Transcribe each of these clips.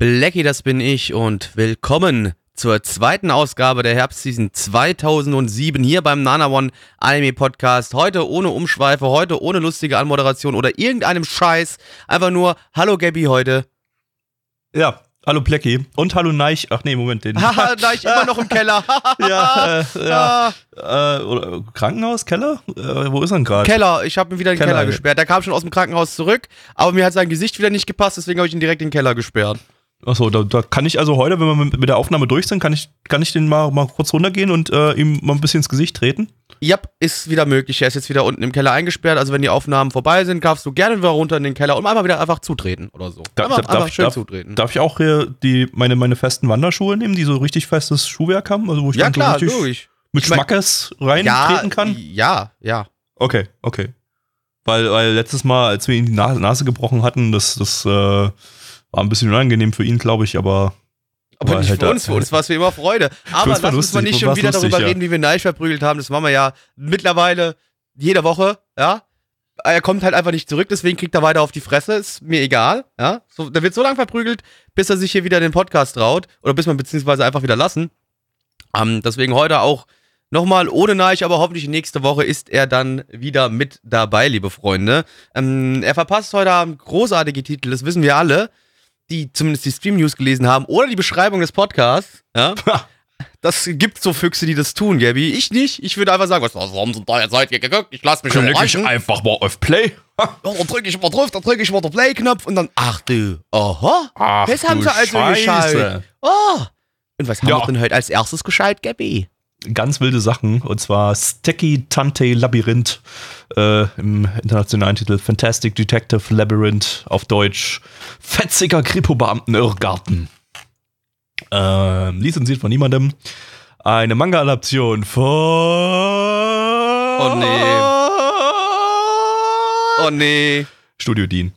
Blackie, das bin ich und willkommen zur zweiten Ausgabe der Herbstseason 2007 hier beim Nana One Anime Podcast. Heute ohne Umschweife, heute ohne lustige Anmoderation oder irgendeinem Scheiß. Einfach nur Hallo Gabby heute. Ja, hallo Plecki und hallo Neich. Ach nee, Moment, den. Haha, da ich immer noch im Keller. ja, äh, ja. Äh, oder, Krankenhaus, Keller? Äh, wo ist er denn gerade? Keller, ich habe ihn wieder in den Keller, Keller. gesperrt. Der kam schon aus dem Krankenhaus zurück, aber mir hat sein Gesicht wieder nicht gepasst, deswegen habe ich ihn direkt in den Keller gesperrt. Achso, da, da kann ich also heute, wenn wir mit, mit der Aufnahme durch sind, kann ich, kann ich den mal, mal kurz runtergehen und äh, ihm mal ein bisschen ins Gesicht treten. Ja, ist wieder möglich. Er ist jetzt wieder unten im Keller eingesperrt. Also wenn die Aufnahmen vorbei sind, darfst du gerne wieder runter in den Keller und einmal wieder einfach zutreten oder so. Da- einfach, da- darf einfach ich- schön darf- zutreten. Darf ich auch hier die, meine, meine festen Wanderschuhe nehmen, die so richtig festes Schuhwerk haben? Also wo ich ja dann klar, so richtig mit Ich mein- Schmackes reintreten kann? Ja, ja. Okay, okay. Weil, weil letztes Mal, als wir ihm die Na- Nase gebrochen hatten, das, das äh, war ein bisschen unangenehm für ihn, glaube ich, aber. Aber, nicht halt für uns, für uns war es wie immer Freude. Aber lass uns mal lustig, nicht schon wieder lustig, darüber ja. reden, wie wir Neich verprügelt haben. Das machen wir ja mittlerweile jede Woche, ja. Er kommt halt einfach nicht zurück, deswegen kriegt er weiter auf die Fresse, ist mir egal, ja. So, der wird so lange verprügelt, bis er sich hier wieder den Podcast traut oder bis man beziehungsweise einfach wieder lassen. Ähm, deswegen heute auch nochmal ohne Neich, aber hoffentlich nächste Woche ist er dann wieder mit dabei, liebe Freunde. Ähm, er verpasst heute Abend großartige Titel, das wissen wir alle, die zumindest die Stream-News gelesen haben oder die Beschreibung des Podcasts. Ja? Das gibt so Füchse, die das tun, Gabi. Ich nicht. Ich würde einfach sagen, was, warum sind da jetzt seid ihr geguckt? Ich lass mich überraschen. einfach mal auf Play. Ja, dann drücke ich mal drauf, dann drücke ich mal den Play-Knopf und dann, ach du, aha. Ach, das haben sie also Scheiße. gescheit. Oh. Und was haben Ja. wir denn heute als erstes gescheit, Gabi? Ganz wilde Sachen, und zwar Sticky Tante Labyrinth äh, im internationalen Titel Fantastic Detective Labyrinth auf Deutsch Fetziger Kripo-Beamten-Irrgarten. Äh, lizenziert von niemandem. Eine Manga-Adaption von. Oh nee. Oh nee. Studio Dean.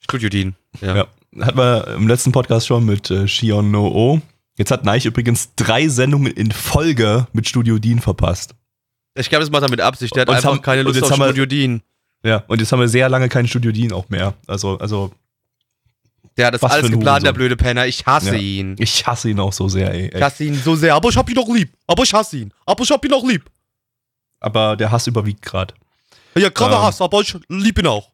Studio Dean. Ja. Ja. Hatten wir im letzten Podcast schon mit äh, Shion No O. Jetzt hat Neich übrigens drei Sendungen in Folge mit Studio Dean verpasst. Ich glaube, das macht er mit Absicht. Der hat einfach haben- keine Lust auf haben wir- Studio Dean. Ja, und jetzt haben wir sehr lange kein Studio Dean auch mehr. Also, also Der hat das alles geplant, der blöde Penner. Ich hasse Ja. ihn. ich hasse ihn auch so sehr, ey. Ich hasse ihn so sehr. Aber ich hab ihn doch lieb. Aber ich hasse ihn. Aber ich hab ihn auch lieb. Aber der Hass überwiegt gerade. Ja, gerade Ähm. Hass, aber ich lieb ihn auch.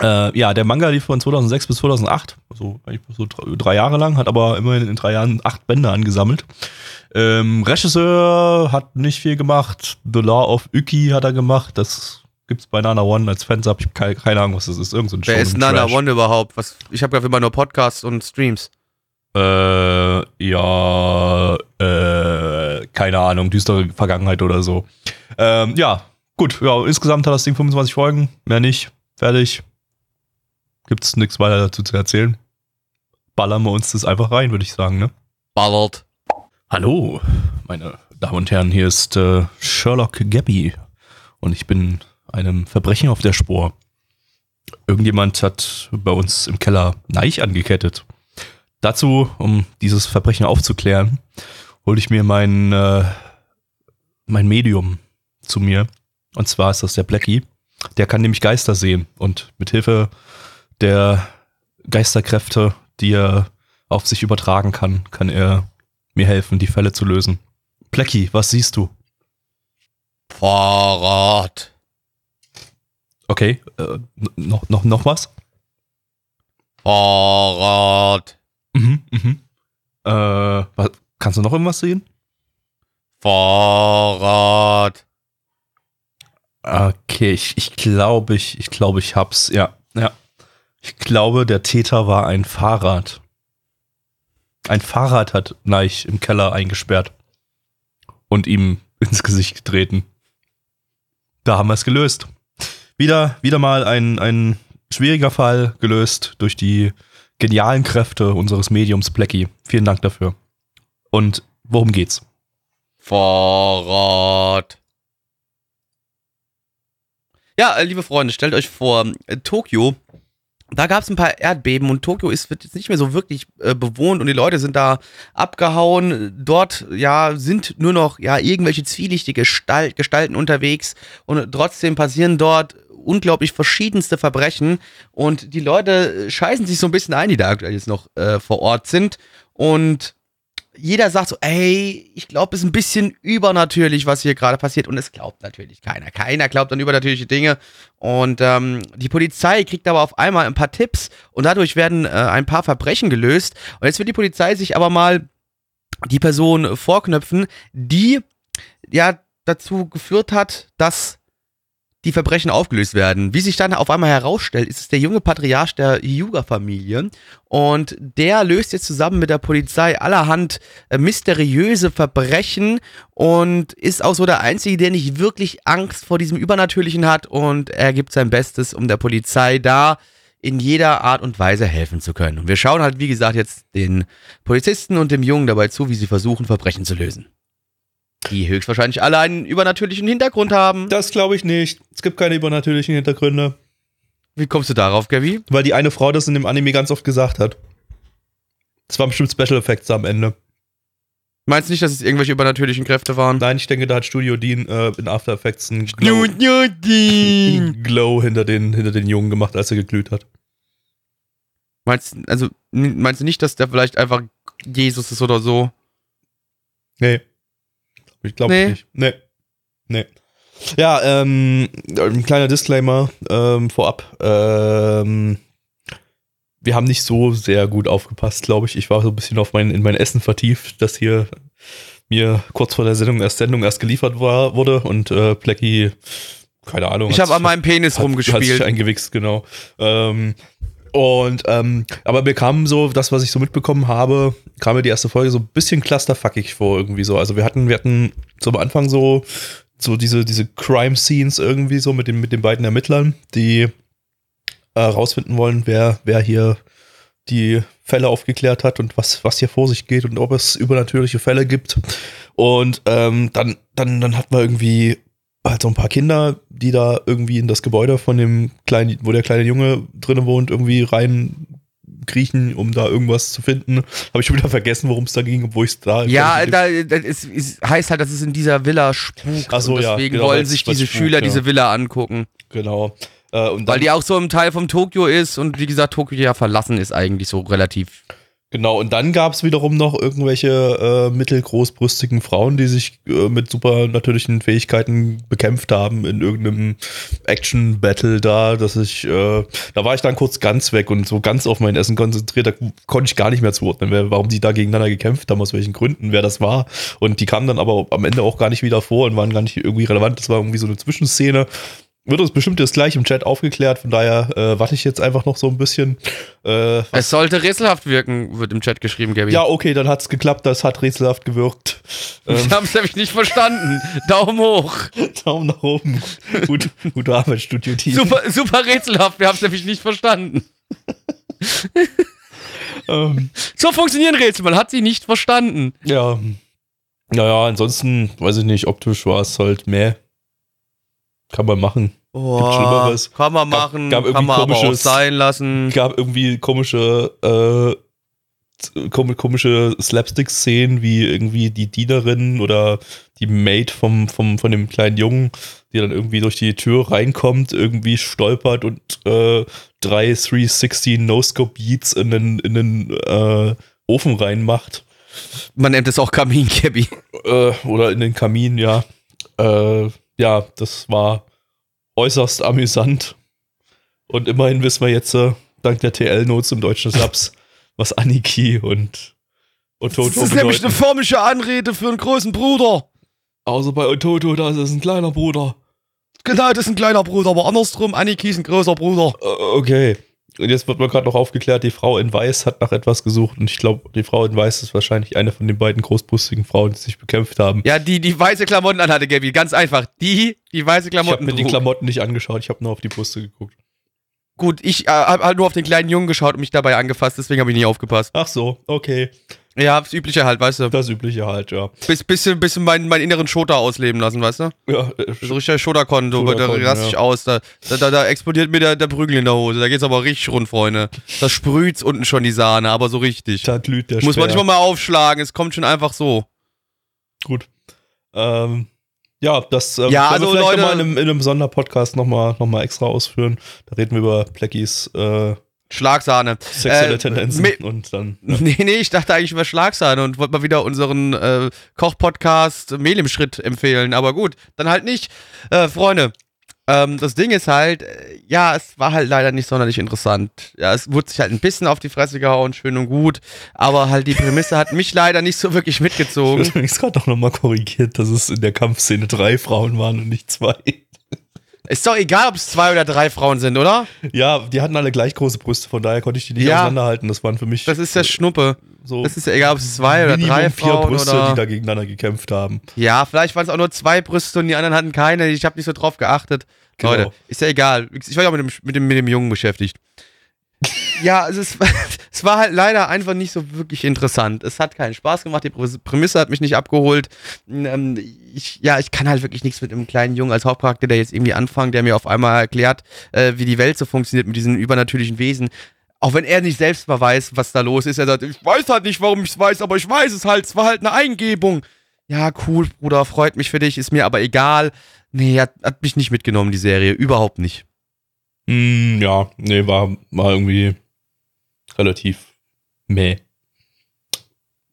Äh, ja, der Manga lief von 2006 bis 2008, also eigentlich so drei, Jahre lang, hat aber immerhin in drei Jahren acht Bände angesammelt. Ähm, Regisseur hat nicht viel gemacht. The Law of Uki hat er gemacht. Das gibt's bei Nana One als. Ich habe keine, keine Ahnung, was das ist. Irgend so ein Wer ist Nana. One überhaupt? Was, ich habe ja immer nur Podcasts und Streams. Äh, ja, äh, keine Ahnung, düstere Vergangenheit oder so. Ähm, ja, gut, ja, insgesamt hat das Ding 25 Folgen, mehr nicht, fertig. Gibt's nichts weiter dazu zu erzählen. Ballern wir uns das einfach rein, würde ich sagen, ne? Ballert. Hallo, meine Damen und Herren, hier ist äh, Sherlock Gabby und ich bin einem Verbrechen auf der Spur. Irgendjemand hat bei uns im Keller Neich angekettet. Dazu, um dieses Verbrechen aufzuklären, hole ich mir mein, äh, mein Medium zu mir. Und zwar ist das der Blackie. Der kann nämlich Geister sehen und mit Hilfe der Geisterkräfte, die er auf sich übertragen kann, kann er mir helfen, die Fälle zu lösen. Blackie, was siehst du? Fahrrad. Okay, äh, noch, noch, noch was? Fahrrad. Mhm, mhm. Äh, was, kannst du noch irgendwas sehen? Fahrrad. Okay, ich, ich glaube, ich, ich glaube, ich hab's. Ja. Ich glaube, der Täter war ein Fahrrad. Ein Fahrrad hat Neich im Keller eingesperrt und ihm ins Gesicht getreten. Da haben wir es gelöst. Wieder, wieder mal ein, ein schwieriger Fall gelöst durch die genialen Kräfte unseres Mediums Blackie. Vielen Dank dafür. Und worum geht's? Vorrat. Ja, liebe Freunde, stellt euch vor, Tokio, da gab es ein paar Erdbeben und Tokio ist wird jetzt nicht mehr so wirklich äh, bewohnt und die Leute sind da abgehauen. Dort ja sind nur noch ja irgendwelche zwielichtige Gestalt, Gestalten unterwegs und trotzdem passieren dort unglaublich verschiedenste Verbrechen und die Leute scheißen sich so ein bisschen ein, die da jetzt noch äh, vor Ort sind und jeder sagt so, ey, ich glaube, es ist ein bisschen übernatürlich, was hier gerade passiert. Und es glaubt natürlich keiner. Keiner glaubt an übernatürliche Dinge. Und ähm, die Polizei kriegt aber auf einmal ein paar Tipps und dadurch werden äh, ein paar Verbrechen gelöst. Und jetzt wird die Polizei sich aber mal die Person vorknöpfen, die ja dazu geführt hat, dass die Verbrechen aufgelöst werden. Wie sich dann auf einmal herausstellt, ist es der junge Patriarch der Hyuga-Familie und der löst jetzt zusammen mit der Polizei allerhand äh, mysteriöse Verbrechen und ist auch so der Einzige, der nicht wirklich Angst vor diesem Übernatürlichen hat und er gibt sein Bestes, um der Polizei da in jeder Art und Weise helfen zu können. Und wir schauen halt, wie gesagt, jetzt den Polizisten und dem Jungen dabei zu, wie sie versuchen, Verbrechen zu lösen die höchstwahrscheinlich alle einen übernatürlichen Hintergrund haben. Das glaube ich nicht. Es gibt keine übernatürlichen Hintergründe. Wie kommst du darauf, Gabi? Weil die eine Frau das in dem Anime ganz oft gesagt hat. Das waren bestimmt Special Effects am Ende. Meinst du nicht, dass es irgendwelche übernatürlichen Kräfte waren? Nein, ich denke, da hat Studio Dean äh, in After Effects einen Glow, Glow hinter, den, hinter den Jungen gemacht, als er geglüht hat. Meinst, also, meinst du nicht, dass der vielleicht einfach Jesus ist oder so? Nee. Ich glaube nee. nicht. Nee. Nee. Ja, ähm, ein kleiner Disclaimer ähm, vorab. Ähm, wir haben nicht so sehr gut aufgepasst, glaube ich. Ich war so ein bisschen auf mein, in mein Essen vertieft, das hier mir kurz vor der Sendung erst Sendung erst geliefert war, wurde und äh, Plecky, keine Ahnung. Ich habe an meinem Penis hat, rumgespielt. Hat sich eingewichst, genau. Ähm, und, ähm, aber mir kam so, das, was ich so mitbekommen habe, kam mir die erste Folge so ein bisschen clusterfuckig vor, irgendwie so. Also wir hatten, wir hatten zum Anfang so, so diese, diese Crime-Scenes irgendwie so mit, dem, mit den beiden Ermittlern, die äh, rausfinden wollen, wer, wer hier die Fälle aufgeklärt hat und was, was hier vor sich geht und ob es übernatürliche Fälle gibt. Und ähm, dann, dann, dann hat man irgendwie halt so ein paar Kinder, die da irgendwie in das Gebäude von dem kleinen, wo der kleine Junge drinne wohnt, irgendwie rein kriechen, um da irgendwas zu finden. Habe ich schon wieder vergessen, worum es da ging, obwohl ich es da. Ja, da, das ist, ist, heißt halt, dass es in dieser Villa spukt. Ach so, und ja, deswegen genau, wollen sich diese spukt, Schüler ja. diese Villa angucken. Genau. Äh, Weil die auch so ein Teil vom Tokio ist und wie gesagt, Tokio ja verlassen ist eigentlich so relativ. Genau, und dann gab es wiederum noch irgendwelche äh, mittelgroßbrüstigen Frauen, die sich äh, mit supernatürlichen Fähigkeiten bekämpft haben in irgendeinem Action-Battle da, dass ich, äh, da war ich dann kurz ganz weg und so ganz auf mein Essen konzentriert, da konnte ich gar nicht mehr zuordnen, wer, warum die da gegeneinander gekämpft haben, aus welchen Gründen, wer das war. Und die kamen dann aber am Ende auch gar nicht wieder vor und waren gar nicht irgendwie relevant. Das war irgendwie so eine Zwischenszene. Wird uns bestimmt jetzt gleich im Chat aufgeklärt, von daher äh, warte ich jetzt einfach noch so ein bisschen. Äh, Es sollte rätselhaft wirken, wird im Chat geschrieben, Gabi. ja, okay, dann hat's geklappt, das hat rätselhaft gewirkt. Ähm, Ich hab's nämlich nicht verstanden. Daumen hoch. Daumen nach oben. Gut, gute Arbeit, Studio Team. Super, super rätselhaft. Wir haben's nämlich nicht verstanden. Ähm, So funktionieren Rätsel. Man hat sie nicht verstanden. ja. Naja, ansonsten, weiß ich nicht, optisch war es halt mehr. Kann man machen. Oh, Schlimmeres. Kann man Gab- machen, gab irgendwie kann man aber auch sein lassen. gab irgendwie komische, äh, kom komische Slapstick-Szenen, wie irgendwie die Dienerin oder die Maid vom, vom, von dem kleinen Jungen, die dann irgendwie durch die Tür reinkommt, irgendwie stolpert und äh, drei 360 No-Scope-Beats in den, in den äh, Ofen reinmacht. Man nennt es auch Kamin, Gabi. Äh, oder in den Kamin, ja. Äh, ja, das war äußerst amüsant. Und immerhin wissen wir jetzt, äh, dank der TL-Notes im deutschen Subs, was Aniki und Ototo Das ist nämlich bedeuten. eine förmliche Anrede für einen großen Bruder. Außer bei Ototo, da ist es ein kleiner Bruder. Genau, das ist ein kleiner Bruder, aber andersrum, Aniki ist ein großer Bruder. Äh, okay. Und jetzt wird mir gerade noch aufgeklärt, die Frau in Weiß hat nach etwas gesucht. Und ich glaube, die Frau in Weiß ist wahrscheinlich eine von den beiden großbrustigen Frauen, die sich bekämpft haben. Ja, die, die weiße Klamotten anhatte, Gabi. Ganz einfach. Die, die weiße ich habe Klamotten mir die trug. Klamotten nicht angeschaut, ich habe nur auf die Brüste geguckt. gut, ich äh, habe halt nur auf den kleinen Jungen geschaut und mich dabei angefasst, deswegen habe ich nicht aufgepasst. Ach so, okay. Ja, das Übliche halt, weißt du. Das übliche halt, ja. Bis, bisschen, bisschen meinen, meinen inneren Schoter ausleben lassen, weißt du? Ja, äh, So richtig Schoterkonto, da Schoterkon, raste ich ja. aus, da, da, da, da explodiert mir der, der Prügel in der Hose, da geht's aber richtig rund, Freunde. Da sprüht's unten schon die Sahne, aber so richtig. da glüht der Muss man nicht mal mal aufschlagen, es kommt schon einfach so. Gut. Ähm, ja, das ähm, Ja, können wir also vielleicht Leute- noch mal in einem, in einem Sonderpodcast nochmal noch mal extra ausführen. Da reden wir über Pleckys äh, Schlagsahne. sexuelle Äh, Tendenzen und dann. Ja. Nee, nee, ich dachte eigentlich über Schlagsahne und wollte mal wieder unseren äh, Koch-Podcast Mehl im Schritt empfehlen. Aber gut, dann halt nicht. Äh, Freunde, ähm, das Ding ist halt, äh, ja, es war halt leider nicht sonderlich interessant. Ja, es wurde sich halt ein bisschen auf die Fresse gehauen, schön und gut. Aber halt die Prämisse hat mich leider nicht so wirklich Ich mitgezogen. wurde übrigens gerade auch nochmal korrigiert, dass es in der Kampfszene drei Frauen waren und nicht zwei. Ist doch egal, ob es zwei oder drei Frauen sind, oder? Ja, die hatten alle gleich große Brüste, von daher konnte ich die nicht Ja. auseinanderhalten. Das waren für mich Das ist ja Schnuppe. so Das ist ja egal, ob es zwei oder drei vier Frauen Brüste, oder... die da gegeneinander gekämpft haben. Ja, vielleicht waren es auch nur zwei Brüste und die anderen hatten keine. Ich habe nicht so drauf geachtet. Genau. Leute, ist ja egal. Ich war ja mit dem, mit dem, mit dem Jungen beschäftigt. ja, also es, war- es war halt leider einfach nicht so wirklich interessant. Es hat keinen Spaß gemacht. Die Prä- Prämisse hat mich nicht abgeholt. Ähm, ich, ja, ich kann halt wirklich nichts mit einem kleinen Jungen als Hauptcharakter, der jetzt irgendwie anfängt, der mir auf einmal erklärt, äh, wie die Welt so funktioniert mit diesen übernatürlichen Wesen. Auch wenn er nicht selbst mal weiß, was da los ist. Er sagt, ich weiß halt nicht, warum ich es weiß, aber ich weiß es halt. Es war halt eine Eingebung. Ja, cool, Bruder, freut mich für dich, ist mir aber egal. Nee, hat, hat mich nicht mitgenommen, die Serie. Überhaupt nicht. Hm, ja, nee, war, war irgendwie relativ meh.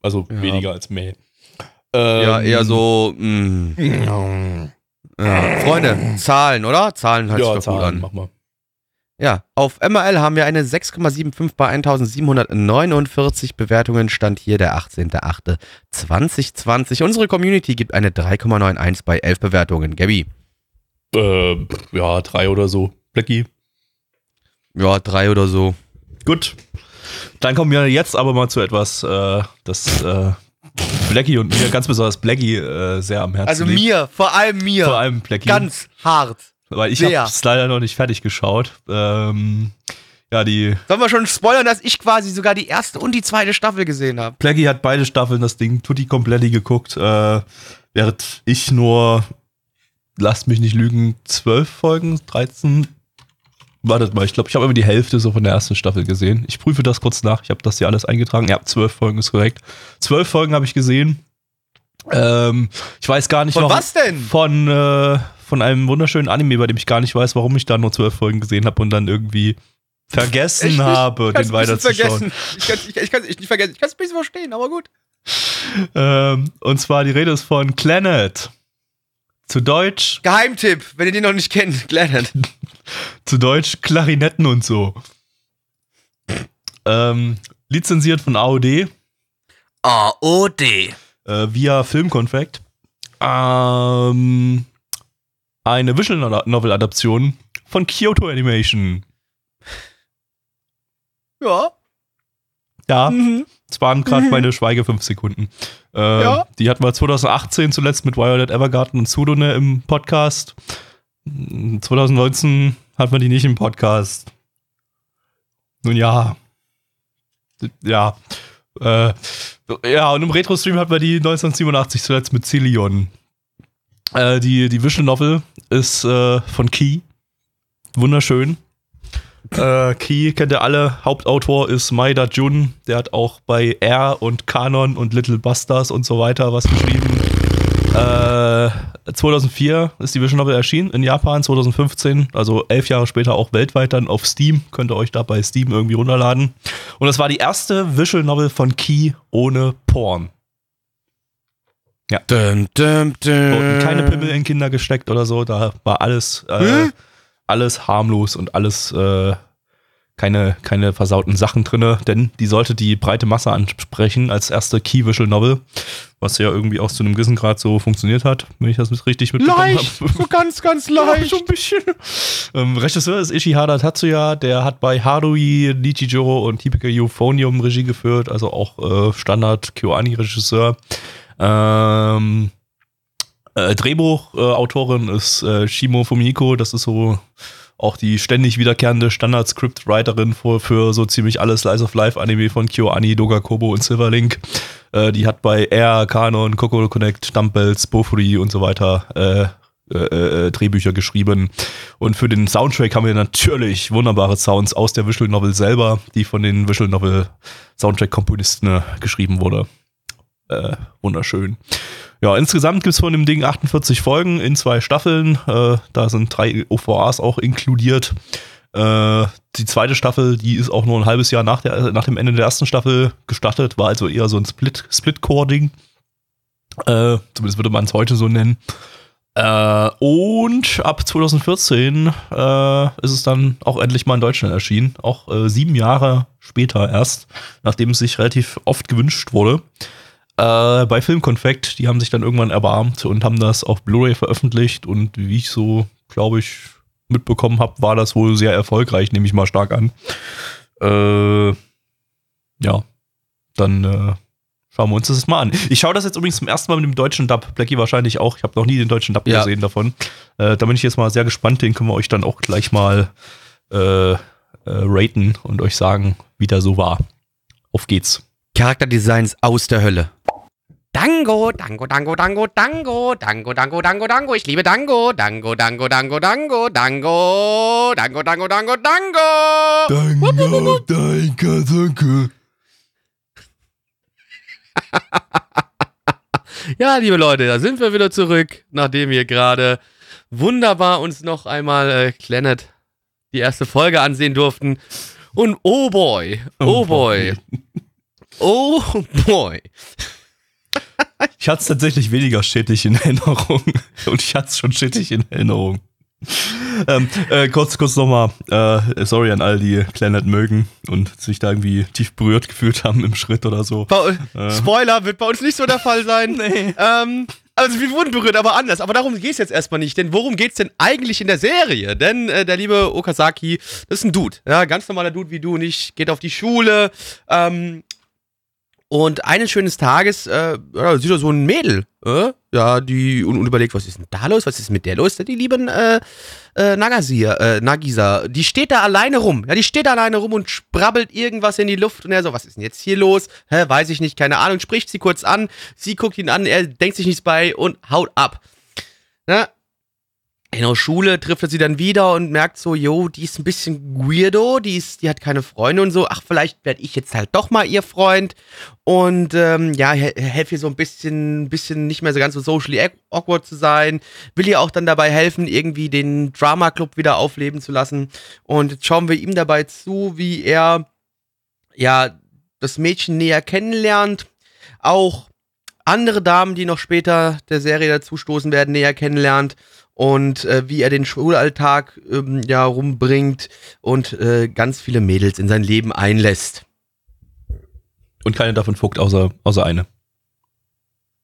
Also Ja. weniger als meh. ja, Ähm, eher so, mh. Ja. Freunde, Zahlen, oder? Zahlen sich Ja, doch gut Zahlen, an. mach mal. Ja, auf MRL haben wir eine 6,75 bei 1749 Bewertungen. Stand hier der 18.08.2020. Unsere Community gibt eine 3,91 bei 11 Bewertungen. Gabby, Äh, ja, drei oder so. Blackie. Ja, drei oder so. Gut. Dann kommen wir jetzt aber mal zu etwas, äh, das äh, Blackie und mir, ganz besonders Blackie, äh, sehr am Herzen Also liegt. mir, vor allem mir. Vor allem Blackie. Ganz hart. weil ich habe es leider noch nicht fertig geschaut. Ähm, ja, die Sollen wir schon spoilern, dass ich quasi sogar die erste und die zweite Staffel gesehen habe? Blackie hat beide Staffeln das Ding tutti kompletti geguckt, äh, während ich nur, lasst mich nicht lügen, zwölf Folgen, 13. Wartet mal, ich glaube, ich habe immer die Hälfte so von der ersten Staffel gesehen. Ich prüfe das kurz nach. Ich habe das hier alles eingetragen. Ja, zwölf Folgen ist korrekt. Zwölf Folgen habe ich gesehen. Ähm, ich weiß gar nicht, Von warum- was denn? Von, äh, von einem wunderschönen Anime, bei dem ich gar nicht weiß, warum ich da nur zwölf Folgen gesehen habe und dann irgendwie vergessen nicht? habe, Ich den weiterzuschauen. vergessen. Ich kann es ich, ich kann's nicht vergessen. Ich kann es ein bisschen verstehen, aber gut. Ähm, und zwar die Rede ist von Planet. Zu Deutsch, Geheimtipp, wenn ihr den noch nicht kennt, Glennon. zu Deutsch Klarinetten und so. Ähm, lizenziert von AOD AOD. äh, via Filmconfact. Ähm, eine Visual Novel Adaption von Kyoto Animation. Ja. Ja, Mhm. es waren gerade meine Schweige fünf Sekunden. Ähm, Ja. Die hatten wir 2018 zuletzt mit Violet Evergarden und Sudone im Podcast. 2019 hatten wir die nicht im Podcast. Nun ja. Ja. Äh, ja, und im Retro-Stream hatten wir die 1987 zuletzt mit Cilion. Äh, die, die Visual Novel ist äh, von Key. Wunderschön. Äh, Key kennt ihr alle. Hauptautor ist Maeda Jun. Der hat auch bei R und Canon und Little Busters und so weiter was geschrieben. Äh, 2004 ist die Visual Novel erschienen in Japan, 2015, also elf Jahre später auch weltweit dann auf Steam. Könnt ihr euch da bei Steam irgendwie runterladen. Und das war die erste Visual Novel von Key ohne Porn. Dum, dum, dum. Und keine Pimmel in Kinder gesteckt oder so. Da war alles, äh? Alles harmlos und alles äh, keine, keine versauten Sachen drinne, denn die sollte die breite Masse ansprechen als erste Key Visual Novel, was ja irgendwie auch zu einem gewissen Grad so funktioniert hat, wenn ich das richtig mitbekommen habe. so ganz, ganz Ja, leicht. so ein bisschen. Ähm, Regisseur ist Ishihara Tatsuya, der hat bei Harui, Nichijoro und Typica Euphonium Regie geführt, also auch äh, Standard KyoAni-Regisseur. Ähm, äh, Drehbuchautorin ist äh, Shimo Fumiko, das ist so auch die ständig wiederkehrende Standard-Script-Writerin für, für so ziemlich alles Slice of Life-Anime von KyoAni, Dogakobo und Silverlink. Äh, die hat bei Air, Canon, Kokoro Connect, Dumbbells, Bofuri und so weiter äh, äh, äh, Drehbücher geschrieben. Und für den Soundtrack haben wir natürlich wunderbare Sounds aus der Visual Novel selber, die von den Visual Novel Soundtrack-Komponisten äh, geschrieben wurde. Äh, wunderschön. Ja, insgesamt gibt es von dem Ding 48 Folgen in zwei Staffeln. Äh, da sind drei OVAs auch inkludiert. Äh, die zweite Staffel, die ist auch nur ein halbes Jahr nach, der, nach dem Ende der ersten Staffel gestartet, war also eher so ein Split-Core-Ding. Äh, zumindest würde man es heute so nennen. Äh, und ab 2014 äh, ist es dann auch endlich mal in Deutschland erschienen. Auch äh, sieben Jahre später erst, nachdem es sich relativ oft gewünscht wurde. Äh, bei Filmkonfekt, die haben sich dann irgendwann erbarmt und haben das auf Blu-ray veröffentlicht. Und wie ich so, glaube ich, mitbekommen habe, war das wohl sehr erfolgreich, nehme ich mal stark an. Äh, ja, dann äh, Schauen wir uns das mal an. Ich schaue das jetzt übrigens zum ersten Mal mit dem deutschen Dub. Blackie wahrscheinlich auch. Ich habe noch nie den deutschen Dub ja. gesehen davon. Äh, da bin ich jetzt mal sehr gespannt. Den können wir euch dann auch gleich mal äh, äh, raten und euch sagen, wie der so war. Auf geht's. Charakterdesigns aus der Hölle. Dango, Dango, Dango, Dango, Dango, Dango, Dango, Dango, Dango. Ich liebe Dango, Dango, Dango, Dango, Dango, Dango, Dango, Dango, Dango, Dango. Dango, danke, danke. ja, liebe Leute, da sind wir wieder zurück, nachdem wir gerade wunderbar uns noch einmal äh, Planet die erste Folge ansehen durften. Und oh boy, oh, oh boy, oh boy. Ich hatte es tatsächlich weniger stetig in Erinnerung. Und ich hatte es schon stetig in Erinnerung ähm, äh, kurz, kurz nochmal, äh, sorry an all die Planet mögen und sich da irgendwie tief berührt gefühlt haben im Schritt oder so. Äh. Spoiler wird bei uns nicht so der Fall sein. nee. Ähm, also wir wurden berührt, aber anders. Aber darum geht es jetzt erstmal nicht. Denn worum geht es denn eigentlich in der Serie? Denn äh, der liebe Okazaki, das ist ein Dude. Ja, ganz normaler Dude wie du und ich, geht auf die Schule, ähm, und eines schönen Tages äh, ja, sieht er so ein Mädel, äh, ja, die und, und, überlegt, was ist denn da los? Was ist mit der los? Die lieben äh, äh, Nagasier, äh, Nagisa, die steht da alleine rum. Ja, die steht da alleine rum und sprabbelt irgendwas in die Luft und er so, was ist denn jetzt hier los? Hä, weiß ich nicht, keine Ahnung. Spricht sie kurz an, sie guckt ihn an, er denkt sich nichts bei und haut ab. Ja, in der Schule trifft er sie dann wieder und merkt so, jo, die ist ein bisschen weirdo, die, ist, die hat keine Freunde und so. Ach, vielleicht werde ich jetzt halt doch mal ihr Freund. Und ähm, ja, helfe ihr so ein bisschen, bisschen nicht mehr so ganz so socially awkward zu sein. Will ihr auch dann dabei helfen, irgendwie den Drama Club wieder aufleben zu lassen. Und jetzt schauen wir ihm dabei zu, wie er ja das Mädchen näher kennenlernt. Auch andere Damen, die noch später der Serie dazustoßen werden, näher kennenlernt und äh, wie er den Schulalltag ähm, ja rumbringt und äh, ganz viele Mädels in sein Leben einlässt. Und keine davon fuckt, außer, außer eine.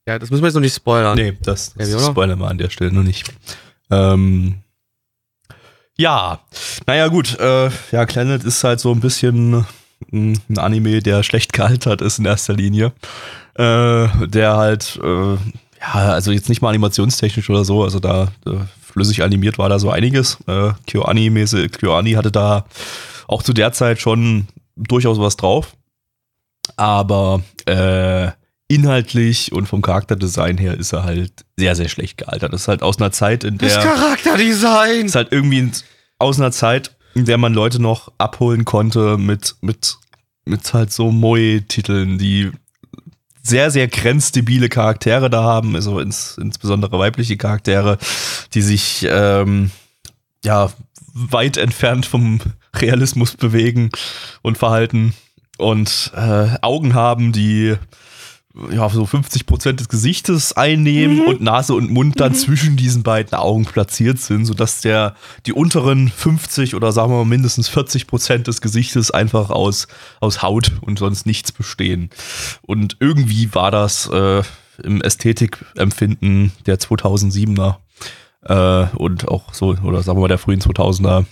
Ja, das müssen wir jetzt noch nicht spoilern. Nee, das, das ja, spoilern wir an der Stelle noch nicht. Ähm, ja, naja gut, äh, ja, Planet ist halt so ein bisschen ein Anime, der schlecht gealtert ist in erster Linie. Äh, der halt äh, ja, also jetzt nicht mal animationstechnisch oder so, also da äh, flüssig animiert war da so einiges. Äh, KyoAni-mäßig, KyoAni hatte da auch zu der Zeit schon durchaus was drauf. Aber äh, inhaltlich und vom Charakterdesign her ist er halt sehr, sehr schlecht gealtert. Das ist halt aus einer Zeit, in der. Das Charakterdesign! Ist halt irgendwie aus einer Zeit, in der man Leute noch abholen konnte mit, mit, mit halt so Moe-Titeln, die sehr, sehr grenzdebile Charaktere da haben, also ins, insbesondere weibliche Charaktere, die sich ähm, ja weit entfernt vom Realismus bewegen und verhalten und äh, Augen haben, die ja, so 50 Prozent des Gesichtes einnehmen mhm. und Nase und Mund dann mhm. zwischen diesen beiden Augen platziert sind, sodass der, die unteren 50 oder sagen wir mal mindestens 40 Prozent des Gesichtes einfach aus, aus Haut und sonst nichts bestehen. Und irgendwie war das äh, im Ästhetikempfinden der 2007er äh, und auch so, oder sagen wir mal der frühen 2000er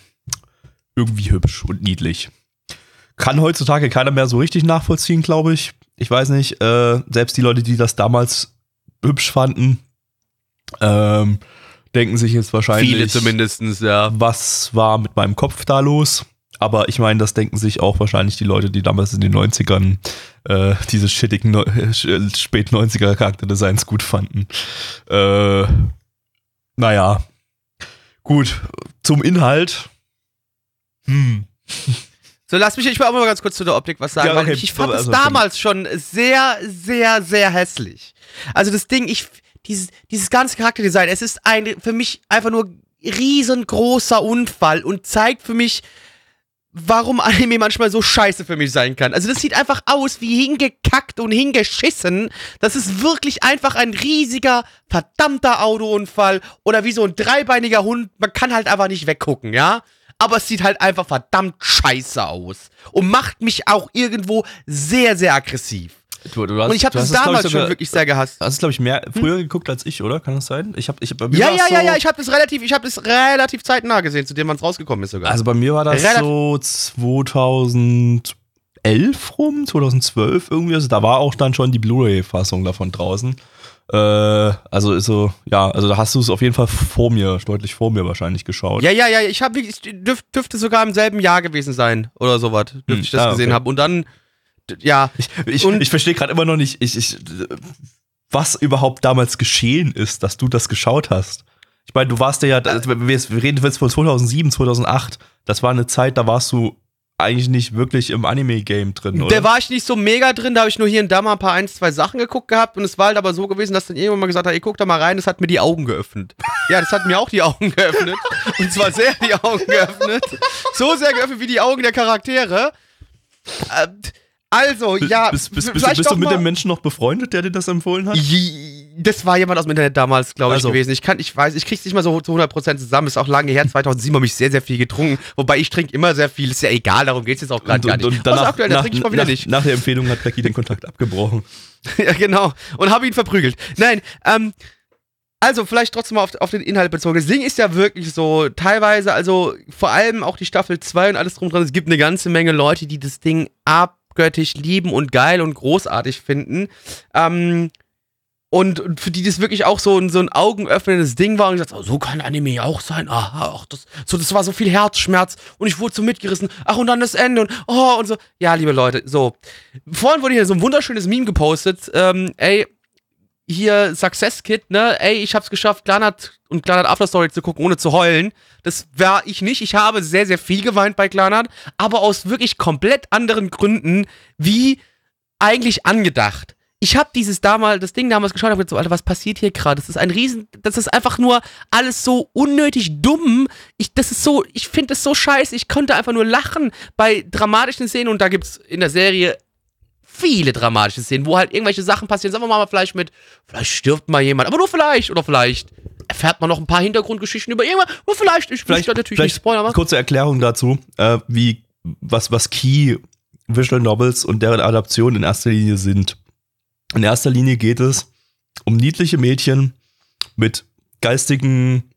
irgendwie hübsch und niedlich. Kann heutzutage keiner mehr so richtig nachvollziehen, glaube ich ich weiß nicht, äh, selbst die Leute, die das damals hübsch fanden, ähm, denken sich jetzt wahrscheinlich, Viele zumindestens, ja. was war mit meinem Kopf da los? Aber ich meine, das denken sich auch wahrscheinlich die Leute, die damals in den 90ern äh, diese shittigen Neu äh, spät 90er Charakterdesigns gut fanden. Äh, naja. Gut, zum Inhalt. Hm. So, lass mich, ich will auch mal ganz kurz zu der Optik was sagen, Ja, weil okay, ich, ich fand also es damals schon sehr, sehr, sehr hässlich. Also das Ding, ich, dieses, dieses ganze Charakterdesign, es ist ein, für mich einfach nur riesengroßer Unfall und zeigt für mich, warum Anime manchmal so scheiße für mich sein kann. Also das sieht einfach aus wie hingekackt und hingeschissen. Das ist wirklich einfach ein riesiger, verdammter Autounfall oder wie so ein dreibeiniger Hund. Man kann halt einfach nicht weggucken, ja? Aber es sieht halt einfach verdammt scheiße aus. Und macht mich auch irgendwo sehr, sehr aggressiv. Du, du hast, Und ich habe du das damals ich, schon wirklich sehr gehasst. Hast es, glaube ich, mehr früher geguckt als ich, oder? Kann das sein? Ich habe, ich, bei mir Ja, ja, ja, so, ja, ich habe das relativ, ich habe das relativ zeitnah gesehen, zu dem man es rausgekommen ist sogar. Also bei mir war das Relativ- so 2011 rum, 2012 irgendwie. Also da war auch dann schon die Blu-ray-Fassung davon draußen. Äh, also ist so, ja, also da hast du es auf jeden Fall vor mir, deutlich vor mir wahrscheinlich geschaut. ja, ja, ja, ich habe ich dürf, dürfte sogar im selben Jahr gewesen sein oder sowas, dürfte Hm, ich das ah, gesehen okay. haben. Und dann, ja, Ich, ich, ich verstehe gerade immer noch nicht, ich, ich, was überhaupt damals geschehen ist, dass du das geschaut hast. Ich meine, du warst ja, ja wir, wir reden jetzt von 2007, 2008. Das war eine Zeit, da warst du eigentlich nicht wirklich im Anime-Game drin, oder? Da war ich nicht so mega drin, da habe ich nur hier und da mal ein paar ein, zwei Sachen geguckt gehabt und es war halt aber so gewesen, dass dann irgendwann mal gesagt hat, ey, guck da mal rein, das hat mir die Augen geöffnet. Ja, das hat mir auch die Augen geöffnet. Und zwar sehr die Augen geöffnet. So sehr geöffnet wie die Augen der Charaktere. Ähm, also, ja. bist, bist, bist, bist du mit dem Menschen noch befreundet, der dir das empfohlen hat? Je- Das war jemand aus dem Internet damals, glaube ich, Also. gewesen. Ich kann, ich weiß, ich krieg's nicht mal so zu 100% zusammen. Ist auch lange her. 2007 habe ich sehr, sehr viel getrunken. Wobei ich trinke immer sehr viel. Ist ja egal, darum geht's jetzt auch gerade gar nicht. und danach, aktuell, da nach, trinke ich mal wieder nach, nicht. nach der Empfehlung hat Becky den Kontakt abgebrochen. ja, genau. Und habe ihn verprügelt. Nein, ähm, also vielleicht trotzdem mal auf, auf den Inhalt bezogen. Das Ding ist ja wirklich so, teilweise, also vor allem auch die Staffel 2 und alles drum dran, es gibt eine ganze Menge Leute, die das Ding abgöttisch lieben und geil und großartig finden. Ähm, und, und für die das wirklich auch so ein, so ein augenöffnendes Ding war und gesagt, oh, so kann Anime auch sein. Aha, ach, das, so, das war so viel Herzschmerz und ich wurde so mitgerissen. Ach, und dann das Ende und oh, und so. Ja, liebe Leute, so. Vorhin wurde hier so ein wunderschönes Meme gepostet. Ähm, ey, hier Success Kid, ne? Ey, ich hab's geschafft, Glanat und Glanat After Story zu gucken, ohne zu heulen. Das war ich nicht. Ich habe sehr, sehr viel geweint bei Glanat, aber aus wirklich komplett anderen Gründen, wie eigentlich angedacht. Ich habe dieses damals, das Ding damals geschaut und hab gedacht, so, Alter, was passiert hier gerade? Das ist ein Riesen, das ist einfach nur alles so unnötig dumm. Ich, das ist so, ich finde das so scheiße. Ich konnte einfach nur lachen bei dramatischen Szenen und da gibt's in der Serie viele dramatische Szenen, wo halt irgendwelche Sachen passieren. Sagen wir mal vielleicht mit, vielleicht stirbt mal jemand, aber nur vielleicht oder vielleicht erfährt man noch ein paar Hintergrundgeschichten über irgendwann, oder vielleicht, ich will Vielleicht, da natürlich vielleicht nicht spoilern, kurze Erklärung dazu, äh, wie, was, was Key Visual Novels und deren Adaptionen in erster Linie sind. In erster Linie geht es um niedliche Mädchen mit geistigen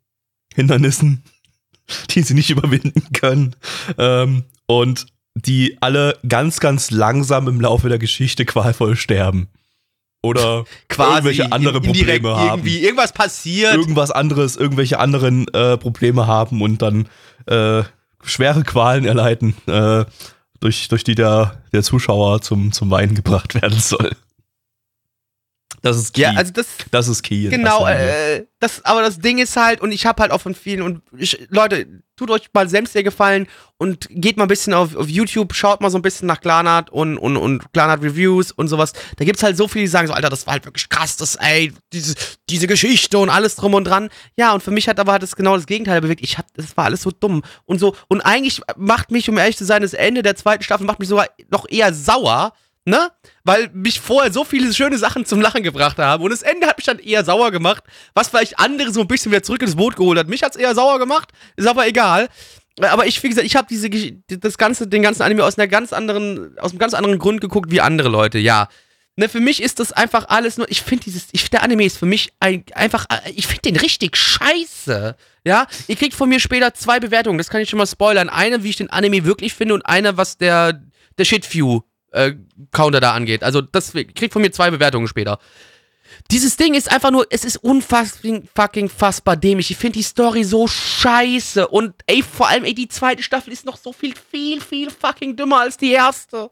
Hindernissen, die sie nicht überwinden können ähm, und die alle ganz, ganz langsam im Laufe der Geschichte qualvoll sterben. Oder irgendwelche andere Probleme haben. irgendwie irgendwas passiert. irgendwas anderes, irgendwelche anderen äh, Probleme haben und dann äh, schwere Qualen erleiden, äh, durch, durch die der, der Zuschauer zum, zum Weinen gebracht werden soll. Das ist key. ja, also das das ist key. Genau, äh, das, aber das Ding ist halt, und ich habe halt auch von vielen, und ich, Leute, tut euch mal selbst der Gefallen und geht mal ein bisschen auf, auf YouTube, schaut mal so ein bisschen nach Glanat und, und, und Glanat Reviews und sowas. Da gibt's halt so viele, die sagen so, Alter, das war halt wirklich krass, das, ey, diese, diese Geschichte und alles drum und dran. Ja, und für mich hat aber halt das genau das Gegenteil bewegt. Ich hab, das war alles so dumm. Und so, und eigentlich macht mich, um ehrlich zu sein, das Ende der zweiten Staffel macht mich sogar noch eher sauer, ne? Weil mich vorher so viele schöne Sachen zum Lachen gebracht haben. Und das Ende hat mich dann eher sauer gemacht, was vielleicht andere so ein bisschen wieder zurück ins Boot geholt hat. Mich hat's eher sauer gemacht, ist aber egal. Aber ich, wie gesagt, ich habe diese das ganze, den ganzen Anime aus einer ganz anderen, aus einem ganz anderen Grund geguckt wie andere Leute, ja. Ne, für mich ist das einfach alles nur, ich finde dieses, ich, der Anime ist für mich ein, einfach, ich finde den richtig scheiße. Ja, ihr kriegt von mir später zwei Bewertungen, das kann ich schon mal spoilern. Eine, wie ich den Anime wirklich finde und eine, was der, der Shitview äh, Counter da angeht. Also das kriegt von mir zwei Bewertungen später. Dieses Ding ist einfach nur, es ist unfucking fucking fassbar dämlich. Ich finde die Story so scheiße. Und ey, vor allem, ey, die zweite Staffel ist noch so viel, viel, viel fucking dümmer als die erste.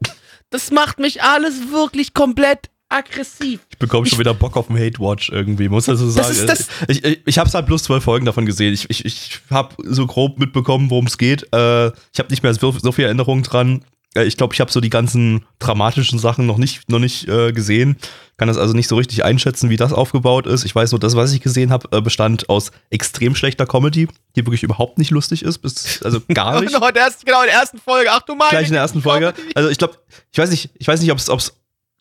Das macht mich alles wirklich komplett aggressiv. Ich bekomme schon wieder Bock auf einen Hate-Watch irgendwie, muss also sagen. ist das- ich ich, ich habe halt bloß zwölf Folgen davon gesehen. Ich, ich, ich habe so grob mitbekommen, worum es geht. Äh, ich habe nicht mehr so, so viel Erinnerung dran. Äh, ich glaube, ich habe so die ganzen dramatischen Sachen noch nicht, noch nicht äh, gesehen. Kann das also nicht so richtig einschätzen, wie das aufgebaut ist. Ich weiß nur, das, was ich gesehen habe, äh, bestand aus extrem schlechter Comedy, die wirklich überhaupt nicht lustig ist. Bis, also gar nicht. Genau, in der ersten, genau, in der ersten Folge. Ach du meine gleich in der ersten Folge. Also ich glaube, ich weiß nicht, ich weiß nicht, ob's, ob's,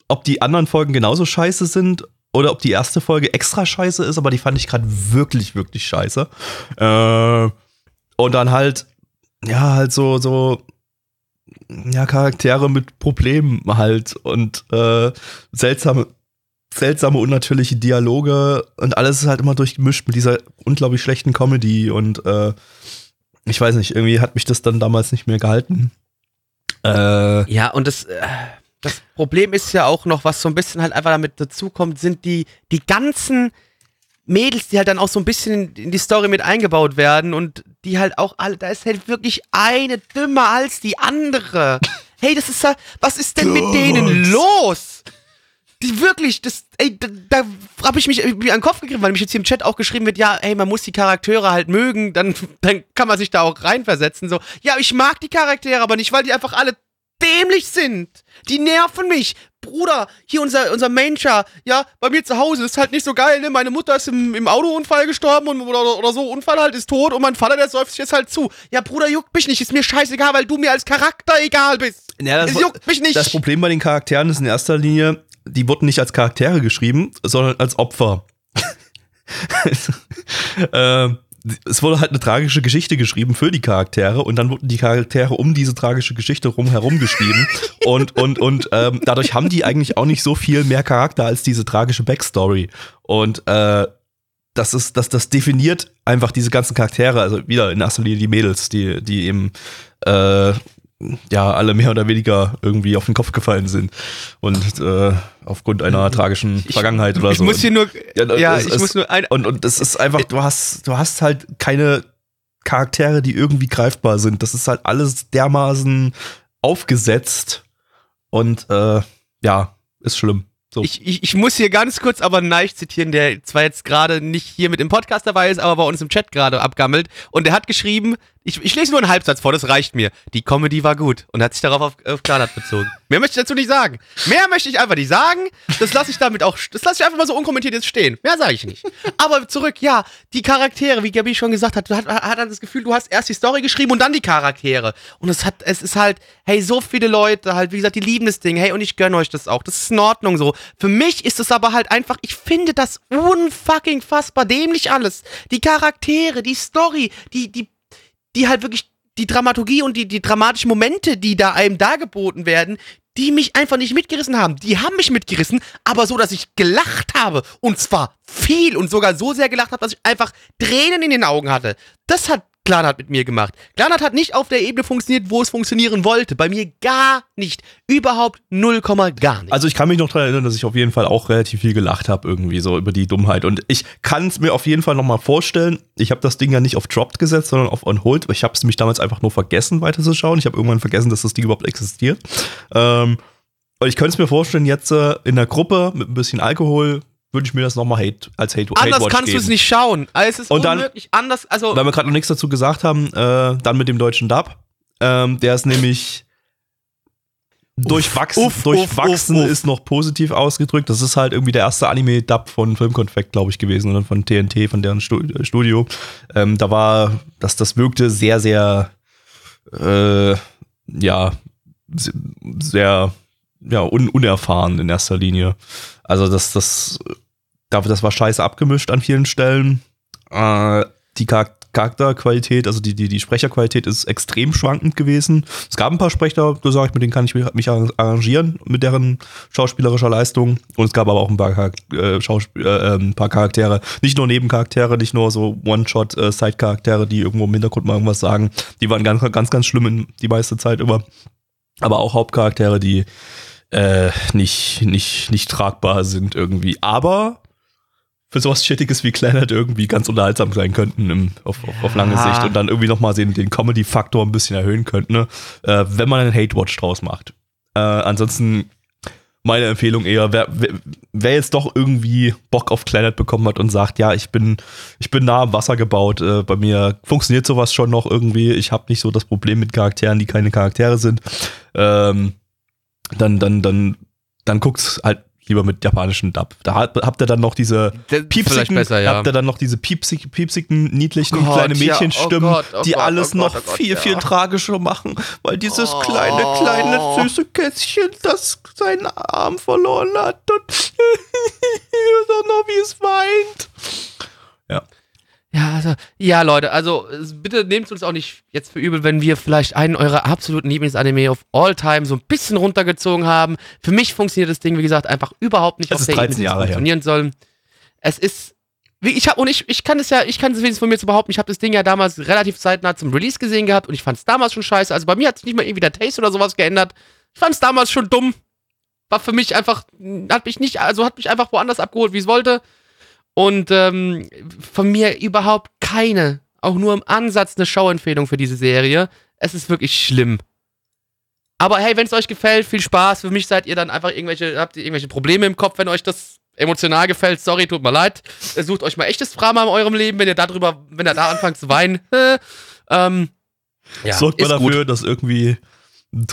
ob die anderen Folgen genauso scheiße sind oder ob die erste Folge extra scheiße ist, aber die fand ich gerade wirklich, wirklich scheiße. Äh, und dann halt, ja, halt so, so, ja, Charaktere mit Problemen halt und äh, seltsame, seltsame, unnatürliche Dialoge und alles ist halt immer durchgemischt mit dieser unglaublich schlechten Comedy und äh, ich weiß nicht, irgendwie hat mich das dann damals nicht mehr gehalten. Äh, Ja, und das, äh, das Problem ist ja auch noch, was so ein bisschen halt einfach damit dazukommt, sind die, die ganzen Mädels, die halt dann auch so ein bisschen in, in die Story mit eingebaut werden und die halt auch alle, da ist halt wirklich eine dümmer als die andere. Hey, das ist ja, was ist denn mit denen los? Die wirklich, das, ey, da, da habe ich mich irgendwie an den Kopf gegriffen, weil mich jetzt hier im Chat auch geschrieben wird, ja, ey, man muss die Charaktere halt mögen, dann, dann kann man sich da auch reinversetzen. So, ja, ich mag die Charaktere aber nicht, weil die einfach alle dämlich sind. Die nerven mich. Bruder, hier unser, unser Mainchar, ja, bei mir zu Hause ist halt nicht so geil, ne? Meine Mutter ist im, im Autounfall gestorben und, oder, oder so, Unfall halt ist tot und mein Vater, der säuft sich jetzt halt zu. Ja, Bruder, juckt mich nicht, ist mir scheißegal, weil du mir als Charakter egal bist. Ja, das es juckt mich nicht. Das Problem bei den Charakteren ist in erster Linie, die wurden nicht als Charaktere geschrieben, sondern als Opfer. äh, es wurde halt eine tragische Geschichte geschrieben für die Charaktere und dann wurden die Charaktere um diese tragische Geschichte rumherum geschrieben und und und ähm, dadurch haben die eigentlich auch nicht so viel mehr Charakter als diese tragische Backstory. Und äh, das ist das das definiert einfach diese ganzen Charaktere. Also wieder in erster Linie die Mädels die die eben äh, ja, alle mehr oder weniger irgendwie auf den Kopf gefallen sind. Und äh, aufgrund einer tragischen Vergangenheit oder Ich so. muss hier nur, Ja, ja, das ich ist- muss nur ein, und, und das ist einfach, du hast, du hast halt keine Charaktere, die irgendwie greifbar sind. Das ist halt alles dermaßen aufgesetzt. Und äh, ja, ist schlimm. So. Ich, ich, ich muss hier ganz kurz aber Neich zitieren, der zwar jetzt gerade nicht hier mit im Podcast dabei ist, aber bei uns im Chat gerade abgammelt. Und der hat geschrieben, ich, ich lese nur einen Halbsatz vor, das reicht mir. Die Comedy war gut und hat sich darauf auf, auf Klarnack bezogen. Mehr möchte ich dazu nicht sagen. Mehr möchte ich einfach nicht sagen. Das lasse ich damit auch, das lasse ich einfach mal so unkommentiert jetzt stehen. Mehr sage ich nicht. Aber zurück, ja, die Charaktere, wie Gabi schon gesagt hat, hat, hat dann das Gefühl, du hast erst die Story geschrieben und dann die Charaktere. Und es hat, es ist halt, hey, so viele Leute halt, wie gesagt, die lieben das Ding, hey, und ich gönne euch das auch. Das ist in Ordnung so. Für mich ist es aber halt einfach, ich finde das unfucking fassbar dämlich alles. Die Charaktere, die Story, die, die, die halt wirklich, die Dramaturgie und die, die dramatischen Momente, die da einem dargeboten werden, die mich einfach nicht mitgerissen haben. Die haben mich mitgerissen, aber so, dass ich gelacht habe. Und zwar viel und sogar so sehr gelacht habe, dass ich einfach Tränen in den Augen hatte. Das hat Glanat mit mir gemacht. Glanat hat nicht auf der Ebene funktioniert, wo es funktionieren wollte. Bei mir gar nicht. Überhaupt 0, gar nicht. Also ich kann mich noch daran erinnern, dass ich auf jeden Fall auch relativ viel gelacht habe irgendwie so über die Dummheit und ich kann es mir auf jeden Fall noch mal vorstellen. Ich habe das Ding ja nicht auf Dropped gesetzt, sondern auf On Hold. Ich habe es mich damals einfach nur vergessen weiterzuschauen. Ich habe irgendwann vergessen, dass das Ding überhaupt existiert. Ähm, und ich könnte es mir vorstellen, jetzt äh, in der Gruppe mit ein bisschen Alkohol würde ich mir das noch mal hate, als Hate Anders Hate-Watch kannst du es nicht schauen. Also es ist Und dann- unmöglich. Anders, also. Weil wir gerade noch nichts dazu gesagt haben, äh, dann mit dem deutschen Dub. Ähm, der ist nämlich durchwachsen, uff, durchwachsen uff, uff. ist noch positiv ausgedrückt. Das ist halt irgendwie der erste Anime-Dub von Filmkonfekt, glaube ich, gewesen oder von TNT, von deren äh, Studio. Ähm, da war, das, das wirkte sehr, sehr, äh, ja, se- sehr, ja, un unerfahren in erster Linie. Also das, das, das war scheiße abgemischt an vielen Stellen. Äh, die Char Charakterqualität, also die, die, die Sprecherqualität ist extrem schwankend gewesen. Es gab ein paar Sprecher, gesagt, mit denen kann ich mich, mich arrangieren, mit deren schauspielerischer Leistung. Und es gab aber auch ein paar, äh, äh, ein paar Charaktere, nicht nur Nebencharaktere, nicht nur so One-Shot-Side-Charaktere, die irgendwo im Hintergrund mal irgendwas sagen. Die waren ganz, ganz, ganz schlimm in, die meiste Zeit über. Aber auch Hauptcharaktere, die äh, nicht, nicht, nicht tragbar sind irgendwie. Aber für sowas Shittiges wie Planet irgendwie ganz unterhaltsam sein könnten im, auf, auf, auf lange Ja. Sicht und dann irgendwie nochmal den, den Comedy-Faktor ein bisschen erhöhen könnten, ne? äh, wenn man einen Hate-Watch draus macht. Äh, ansonsten meine Empfehlung eher, wer, wer, wer jetzt doch irgendwie Bock auf Planet bekommen hat und sagt, ja, ich bin, ich bin nah am Wasser gebaut, äh, bei mir funktioniert sowas schon noch irgendwie, ich habe nicht so das Problem mit Charakteren, die keine Charaktere sind, ähm, dann, dann, dann, dann guckt's halt lieber mit japanischen Dub. Da habt ihr dann noch diese piepsigen, besser, ja. habt ihr dann noch diese piepsig, piepsigen, niedlichen Oh Gott, kleine ja, oh Mädchenstimmen, Gott, oh die Gott, alles oh noch oh viel, ja. viel tragischer machen, weil dieses Oh. kleine, kleine, süße Kätzchen, das seinen Arm verloren hat und noch, wie es weint. Ja, also, ja, Leute, also bitte nehmt uns auch nicht jetzt für übel, wenn wir vielleicht einen eurer absoluten Lieblingsanime auf All-Time so ein bisschen runtergezogen haben. Für mich funktioniert das Ding, wie gesagt, einfach überhaupt nicht Es auf ist der 13 Ebene, Jahre her. funktionieren soll. Es ist, ich habe und ich, ich kann es ja, ich kann es wenigstens von mir zu behaupten, ich habe das Ding ja damals relativ zeitnah zum Release gesehen gehabt und ich fand es damals schon scheiße. Also bei mir hat sich nicht mal irgendwie der Taste oder sowas geändert. Ich fand es damals schon dumm. War für mich einfach, hat mich nicht, also hat mich einfach woanders abgeholt, wie es wollte. Und ähm, von mir überhaupt keine, auch nur im Ansatz eine Schauempfehlung für diese Serie. Es ist wirklich schlimm. Aber hey, wenn es euch gefällt, viel Spaß. Für mich seid ihr dann einfach irgendwelche, habt ihr irgendwelche Probleme im Kopf, wenn euch das emotional gefällt. Sorry, tut mir leid. Äh, Sucht euch mal echtes Drama in eurem Leben, wenn ihr darüber, wenn ihr da anfangt zu weinen. ähm, ja, Sorgt mal ist gut. dafür, dass irgendwie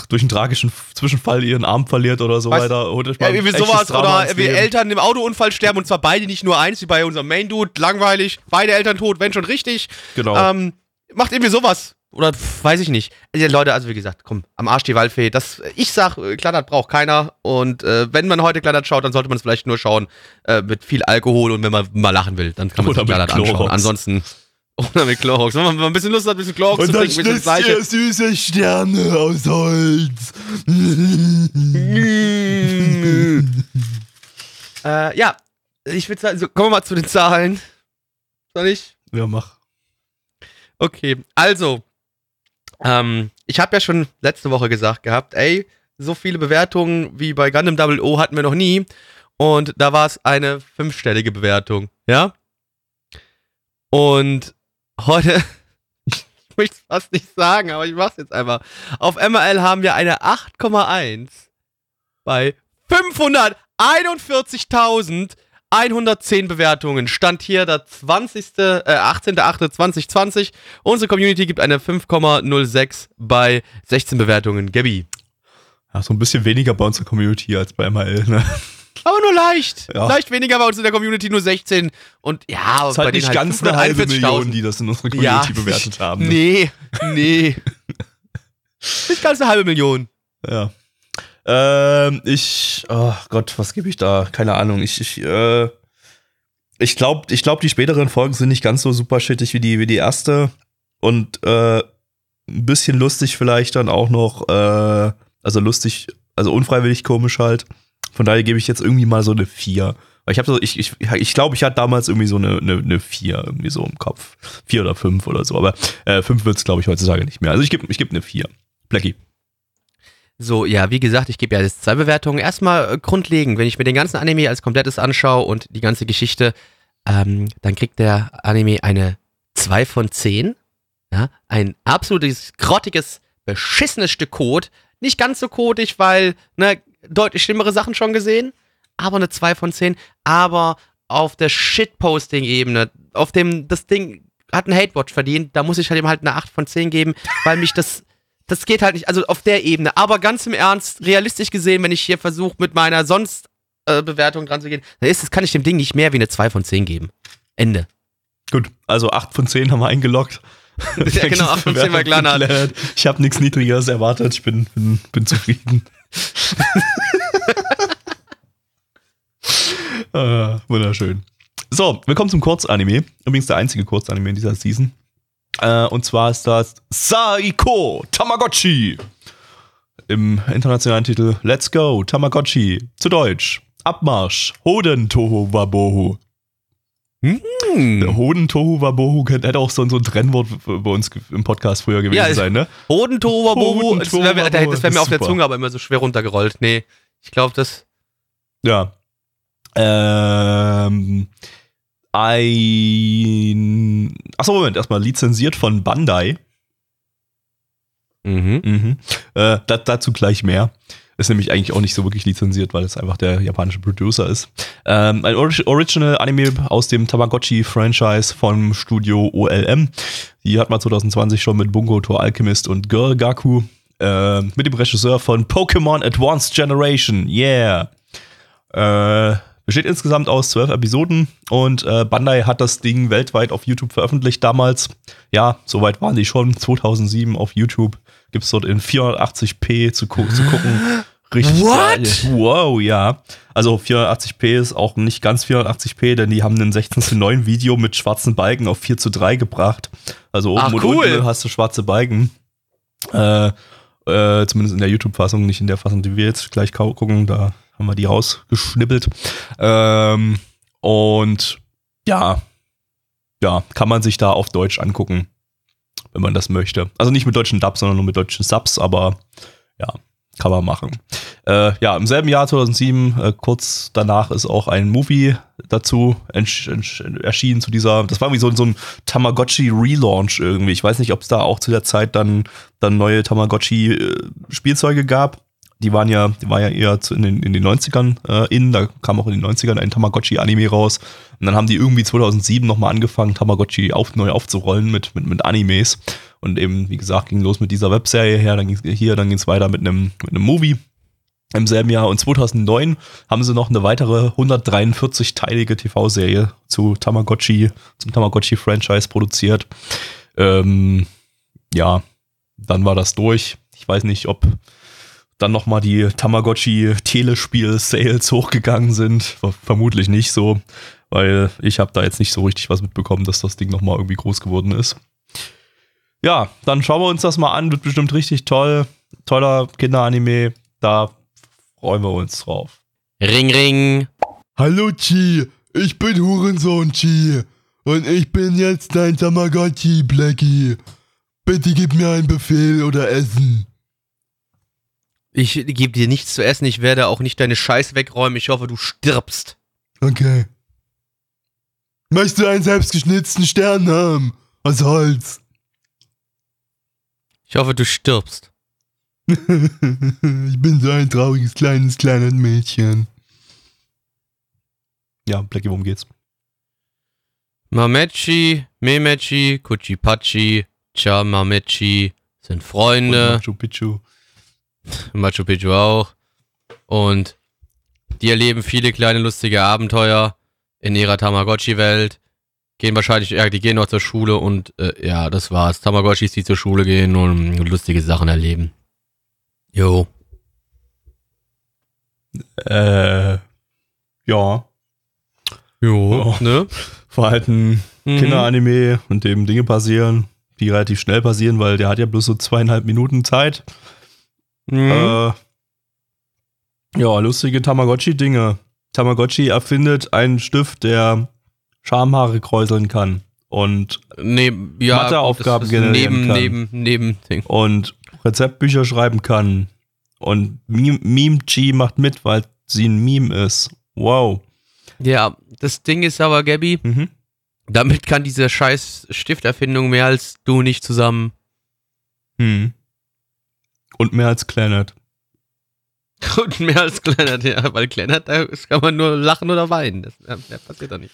durch einen tragischen Zwischenfall ihren Arm verliert oder so Weißt- weiter. Mal Ja, irgendwie sowas Drama oder wie. Eltern im Autounfall sterben und zwar beide, nicht nur eins, wie bei unserem Main Dude, langweilig, beide Eltern tot, wenn schon richtig. Genau. Ähm, macht irgendwie sowas. Oder pf, weiß ich nicht. Ja, Leute, also wie gesagt, komm, am Arsch die Waldfee. Das, ich sag, äh, Kladdert braucht keiner. Und äh, wenn man heute Kladdert schaut, dann sollte man es vielleicht nur schauen äh, mit viel Alkohol und wenn man mal lachen will, dann kann man Oder sich Kladdert anschauen. Ansonsten. Oder mit Chlorox. Wenn man, ein bisschen Lust hat, ein bisschen Chlorox zu trinken, ein bisschen das Gleiche. süße Sterne aus Holz. Äh, ja, ich würde sagen, so, kommen wir mal zu den Zahlen. Soll ich? Ja, mach. Okay, also, ähm, ich habe ja schon letzte Woche gesagt gehabt, ey, so viele Bewertungen wie bei Gundam Double O hatten wir noch nie. Und da war es eine fünfstellige Bewertung, ja? Und heute, ich möchte es fast nicht sagen, aber ich mach's jetzt einfach. Auf MRL haben wir eine 8,1 bei 541.110 Bewertungen. Stand hier der 20. Äh, 18.08.2020. Unsere Community gibt eine 5,06 bei 16 Bewertungen. Gabi. Ja, so ein bisschen weniger bei unserer Community als bei ML, ne? Aber nur leicht. Ja. Leicht weniger bei uns in der Community, nur 16. Und ja, aber ist halt nicht ganz eine halbe 541.000. Million, die das in unserer Community bewertet haben. Ne? Nee, nee. nicht ganz eine halbe Million. Ja. Ähm, ich, oh Gott, was gebe ich da? Keine Ahnung. Ich, ich, äh, ich glaube, ich glaub, die späteren Folgen sind nicht ganz so super shittig wie die, wie die erste. Und äh, ein bisschen lustig vielleicht dann auch noch, äh, also lustig, also unfreiwillig komisch halt. Von daher gebe ich jetzt irgendwie mal so eine 4. Weil ich habe so, ich, ich, ich glaube, ich hatte damals irgendwie so eine, eine, eine 4 irgendwie so im Kopf. 4 oder 5 oder so. Aber äh, 5 wird es, glaube ich, heutzutage nicht mehr. Also ich gebe ich geb eine 4. Blackie. So, ja, wie gesagt, ich gebe ja jetzt zwei Bewertungen. Erstmal äh, grundlegend, wenn ich mir den ganzen Anime als komplettes anschaue und die ganze Geschichte, ähm, dann kriegt der Anime eine 2 von 10. Ja, ein absolutes, grottiges, beschissenes Stück Code. Nicht ganz so kodig, weil, ne, deutlich schlimmere Sachen schon gesehen, aber eine 2 von 10. Aber auf der Shitposting-Ebene, auf dem, das Ding hat einen Hate-Watch verdient, da muss ich halt ihm halt eine 8 von 10 geben, weil mich das das geht halt nicht, also auf der Ebene. Aber ganz im Ernst, realistisch gesehen, wenn ich hier versuche, mit meiner sonst äh, Bewertung dran zu gehen, dann ist es, kann ich dem Ding nicht mehr wie eine 2 von 10 geben. Ende. Gut, also 8 von 10 haben wir eingeloggt. Ja, genau, 8 von 10 bei Glanat. Ich habe nichts Niedrigeres erwartet. Ich bin, bin, bin zufrieden. Äh, wunderschön. So, wir kommen zum Kurzanime. Übrigens der einzige Kurzanime in dieser Season. Äh, und zwar ist das Saiko Tamagotchi. Im internationalen Titel Let's Go Tamagotchi. Zu Deutsch. Abmarsch. Hoden Toho Wabohu. Der Hoden Tohu Wabohu könnte- hätte auch so, so ein Trennwort bei uns im Podcast früher gewesen Ja, sein, ne? Hodentohuwabohu, das wäre mir, wär mir auf der. Zunge aber immer so schwer runtergerollt. Nee, ich glaube, das. Ja. Ähm, ein. Achso, Moment, erstmal lizenziert von Bandai. Mhm. Mhm. Äh, da, dazu gleich mehr. Ist nämlich eigentlich auch nicht so wirklich lizenziert, weil es einfach der japanische Producer ist. Ähm, ein Orig Original Anime aus dem Tamagotchi-Franchise vom Studio OLM. Die hat man 2020 schon mit Bungo to Alchemist und Girl Gaku. Äh, mit dem Regisseur von Pokémon Advanced Generation. Yeah. Äh, besteht insgesamt aus zwölf Episoden und äh, Bandai hat das Ding weltweit auf YouTube veröffentlicht damals. Ja, soweit waren die schon. 2007 auf YouTube gibt es dort in 480p zu, gu zu gucken. Richtig What? geil. Wow, ja. Also 480p ist auch nicht ganz 480p, denn die haben ein 16 zu 9 Video mit schwarzen Balken auf 4 zu 3 gebracht. Also oben Ach, und cool. unten hast du schwarze Balken. Äh, äh, zumindest in der YouTube-Fassung, nicht in der Fassung, die wir jetzt gleich gucken. Da haben wir die rausgeschnippelt. Ähm, und ja, ja, kann man sich da auf Deutsch angucken, wenn man das möchte. Also nicht mit deutschen Dubs, sondern nur mit deutschen Subs, aber ja, kann man machen. Äh, ja, im selben Jahr 2007, äh, kurz danach ist auch ein Movie dazu erschienen zu dieser, das war irgendwie so, so ein Tamagotchi-Relaunch irgendwie. Ich weiß nicht, ob es da auch zu der Zeit dann, dann neue Tamagotchi-Spielzeuge gab. Die waren ja, die waren ja eher zu, in, den, in den 90ern äh, in, da kam auch in den 90ern ein Tamagotchi-Anime raus. Und dann haben die irgendwie 2007 nochmal angefangen, Tamagotchi auf, neu aufzurollen mit, mit, mit Animes. Und eben, wie gesagt, ging los mit dieser Webserie her, dann ging's hier, dann ging es weiter mit einem, mit Movie im selben Jahr. Und 2009 haben sie noch eine weitere 143-teilige TV-Serie zu Tamagotchi, zum Tamagotchi-Franchise produziert. Ähm, ja, dann war das durch. Ich weiß nicht, ob dann nochmal die Tamagotchi-Telespiel-Sales hochgegangen sind. Ver vermutlich nicht so, weil ich habe da jetzt nicht so richtig was mitbekommen, dass das Ding nochmal irgendwie groß geworden ist. Ja, dann schauen wir uns das mal an. Wird bestimmt richtig toll. Toller Kinderanime. Da freuen wir uns drauf. Ring, ring. Hallo Chi, ich bin Hurensohn Chi und ich bin jetzt dein Tamagotchi, Blackie. Bitte gib mir einen Befehl oder Essen. Ich gebe dir nichts zu essen, ich werde auch nicht deine Scheiß wegräumen. Ich hoffe, du stirbst. Okay. Möchtest du einen selbstgeschnitzten Stern haben? Aus Holz. Ich hoffe, du stirbst. ich bin so ein trauriges kleines, kleines Mädchen. Ja, Blackie, worum geht's? Mamechi, Memechi, Kuchipachi, Chamamechi sind Und Freunde. Machu Picchu. Machu Picchu auch. Und die erleben viele kleine lustige Abenteuer in ihrer Tamagotchi-Welt. Gehen wahrscheinlich, ja, die gehen noch zur Schule und äh, ja, das war's. Tamagotchis, die zur Schule gehen und lustige Sachen erleben. Jo. Äh, ja. Jo. Oh. Ne? Halt ein Mhm. Kinderanime, in dem Dinge passieren, die relativ schnell passieren, weil der hat ja bloß so zweieinhalb Minuten Zeit. Mhm. Äh, ja, lustige Tamagotchi-Dinge. Tamagotchi erfindet einen Stift, der Schamhaare kräuseln kann. Und, neben, ja, Matheaufgaben generieren neben, kann. neben, neben Ding. und Rezeptbücher schreiben kann. Und Meme- Meme-Chi macht mit, weil sie ein Meme ist. Wow. Ja, das Ding ist aber, Gabby, Mhm. damit kann diese scheiß Stifterfindung mehr als du nicht zusammen. Hm. Und mehr als Planet. Und mehr als Kleinert, ja, weil Kleinert, da kann man nur lachen oder weinen. Das mehr, passiert doch nicht.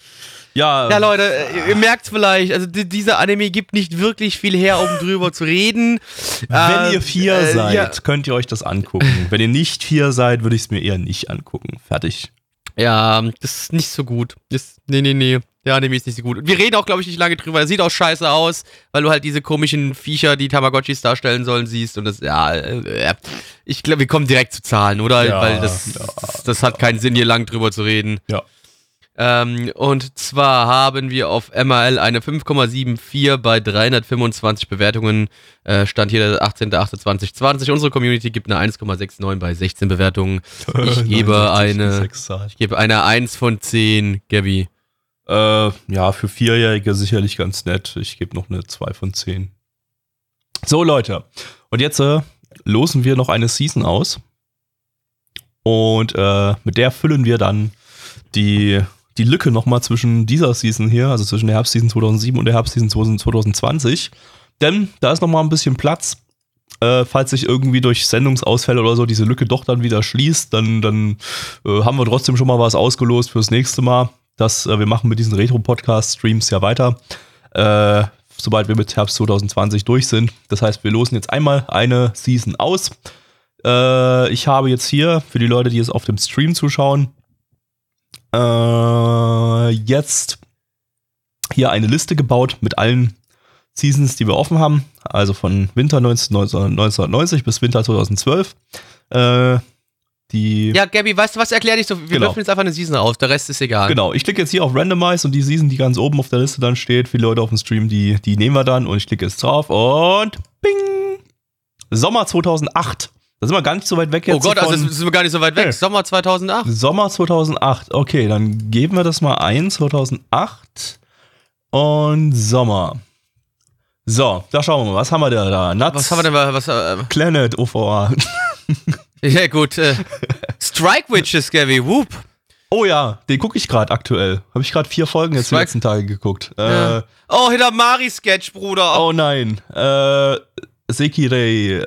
Ja, Ja, Leute, äh, ihr merkt's vielleicht, also die, dieser Anime gibt nicht wirklich viel her, um drüber zu reden. Wenn Äh, ihr vier äh, seid, Ja, könnt ihr euch das angucken. Wenn ihr nicht vier seid, würde ich es mir eher nicht angucken. Fertig. ja, das ist nicht so gut. Das, nee, nee, nee. Der Anime ist nicht so gut. Und wir reden auch, glaube ich, nicht lange drüber. Er sieht auch scheiße aus, weil du halt diese komischen Viecher, die Tamagotchis darstellen sollen, siehst. Und das, ja, äh, ich glaube, wir kommen direkt zu Zahlen, oder? Ja, weil das, ja, das, das hat keinen Sinn, hier lang drüber zu reden. Ja. Ähm, und zwar haben wir auf MRL eine 5,74 bei 325 Bewertungen. Äh, stand hier der 18.08.2020. Unsere Community gibt eine 1,69 bei 16 Bewertungen. Ich gebe 69, eine-. Ich gebe eine 1 von 10, Gabby. Äh, ja, für Vierjährige sicherlich ganz nett. Ich gebe noch eine 2 von 10. So, Leute. Und jetzt äh, losen wir noch eine Season aus. Und äh, mit der füllen wir dann die, die Lücke nochmal zwischen dieser Season hier, also zwischen der Herbstseason 2007 und der Herbstseason 2020. Denn da ist nochmal ein bisschen Platz. Äh, falls sich irgendwie durch Sendungsausfälle oder so diese Lücke doch dann wieder schließt, dann, dann äh, haben wir trotzdem schon mal was ausgelost fürs nächste Mal. Das, äh, wir machen mit diesen Retro-Podcast-Streams ja weiter. Äh, sobald wir mit Herbst 2020 durch sind. Das heißt, wir losen jetzt einmal eine Season aus. Äh, ich habe jetzt hier, für die Leute, die es auf dem Stream zuschauen, äh, jetzt hier eine Liste gebaut mit allen Seasons, die wir offen haben. Also von Winter 19, 1990 bis Winter 2012. Äh, die Ja, Gabby, weißt du was, erklär dich so. Wir Genau. dürfen jetzt einfach eine Season aus, der Rest ist egal. Genau, ich klicke jetzt hier auf Randomize und die Season, die ganz oben auf der Liste dann steht, viele Leute auf dem Stream, die, die nehmen wir dann und ich klicke jetzt drauf und bing! Sommer 2008. Da sind wir gar nicht so weit weg jetzt. Oh Gott, also sind wir gar nicht so weit weg. Nee. Sommer 2008. Sommer 2008. Okay, dann geben wir das mal ein. 2008 und Sommer. So, da schauen wir mal. Was haben wir da? da? Nuts, Was haben wir denn was, äh, Planet OVA. ja gut, äh, Strike Witches, Gabby, whoop. Oh ja, den gucke ich gerade aktuell. Habe ich gerade vier Folgen jetzt die Strike- letzten Tage geguckt. Ja. Äh, Oh, Hidamari-Sketch, Bruder. Oh nein. Äh, Sekirei.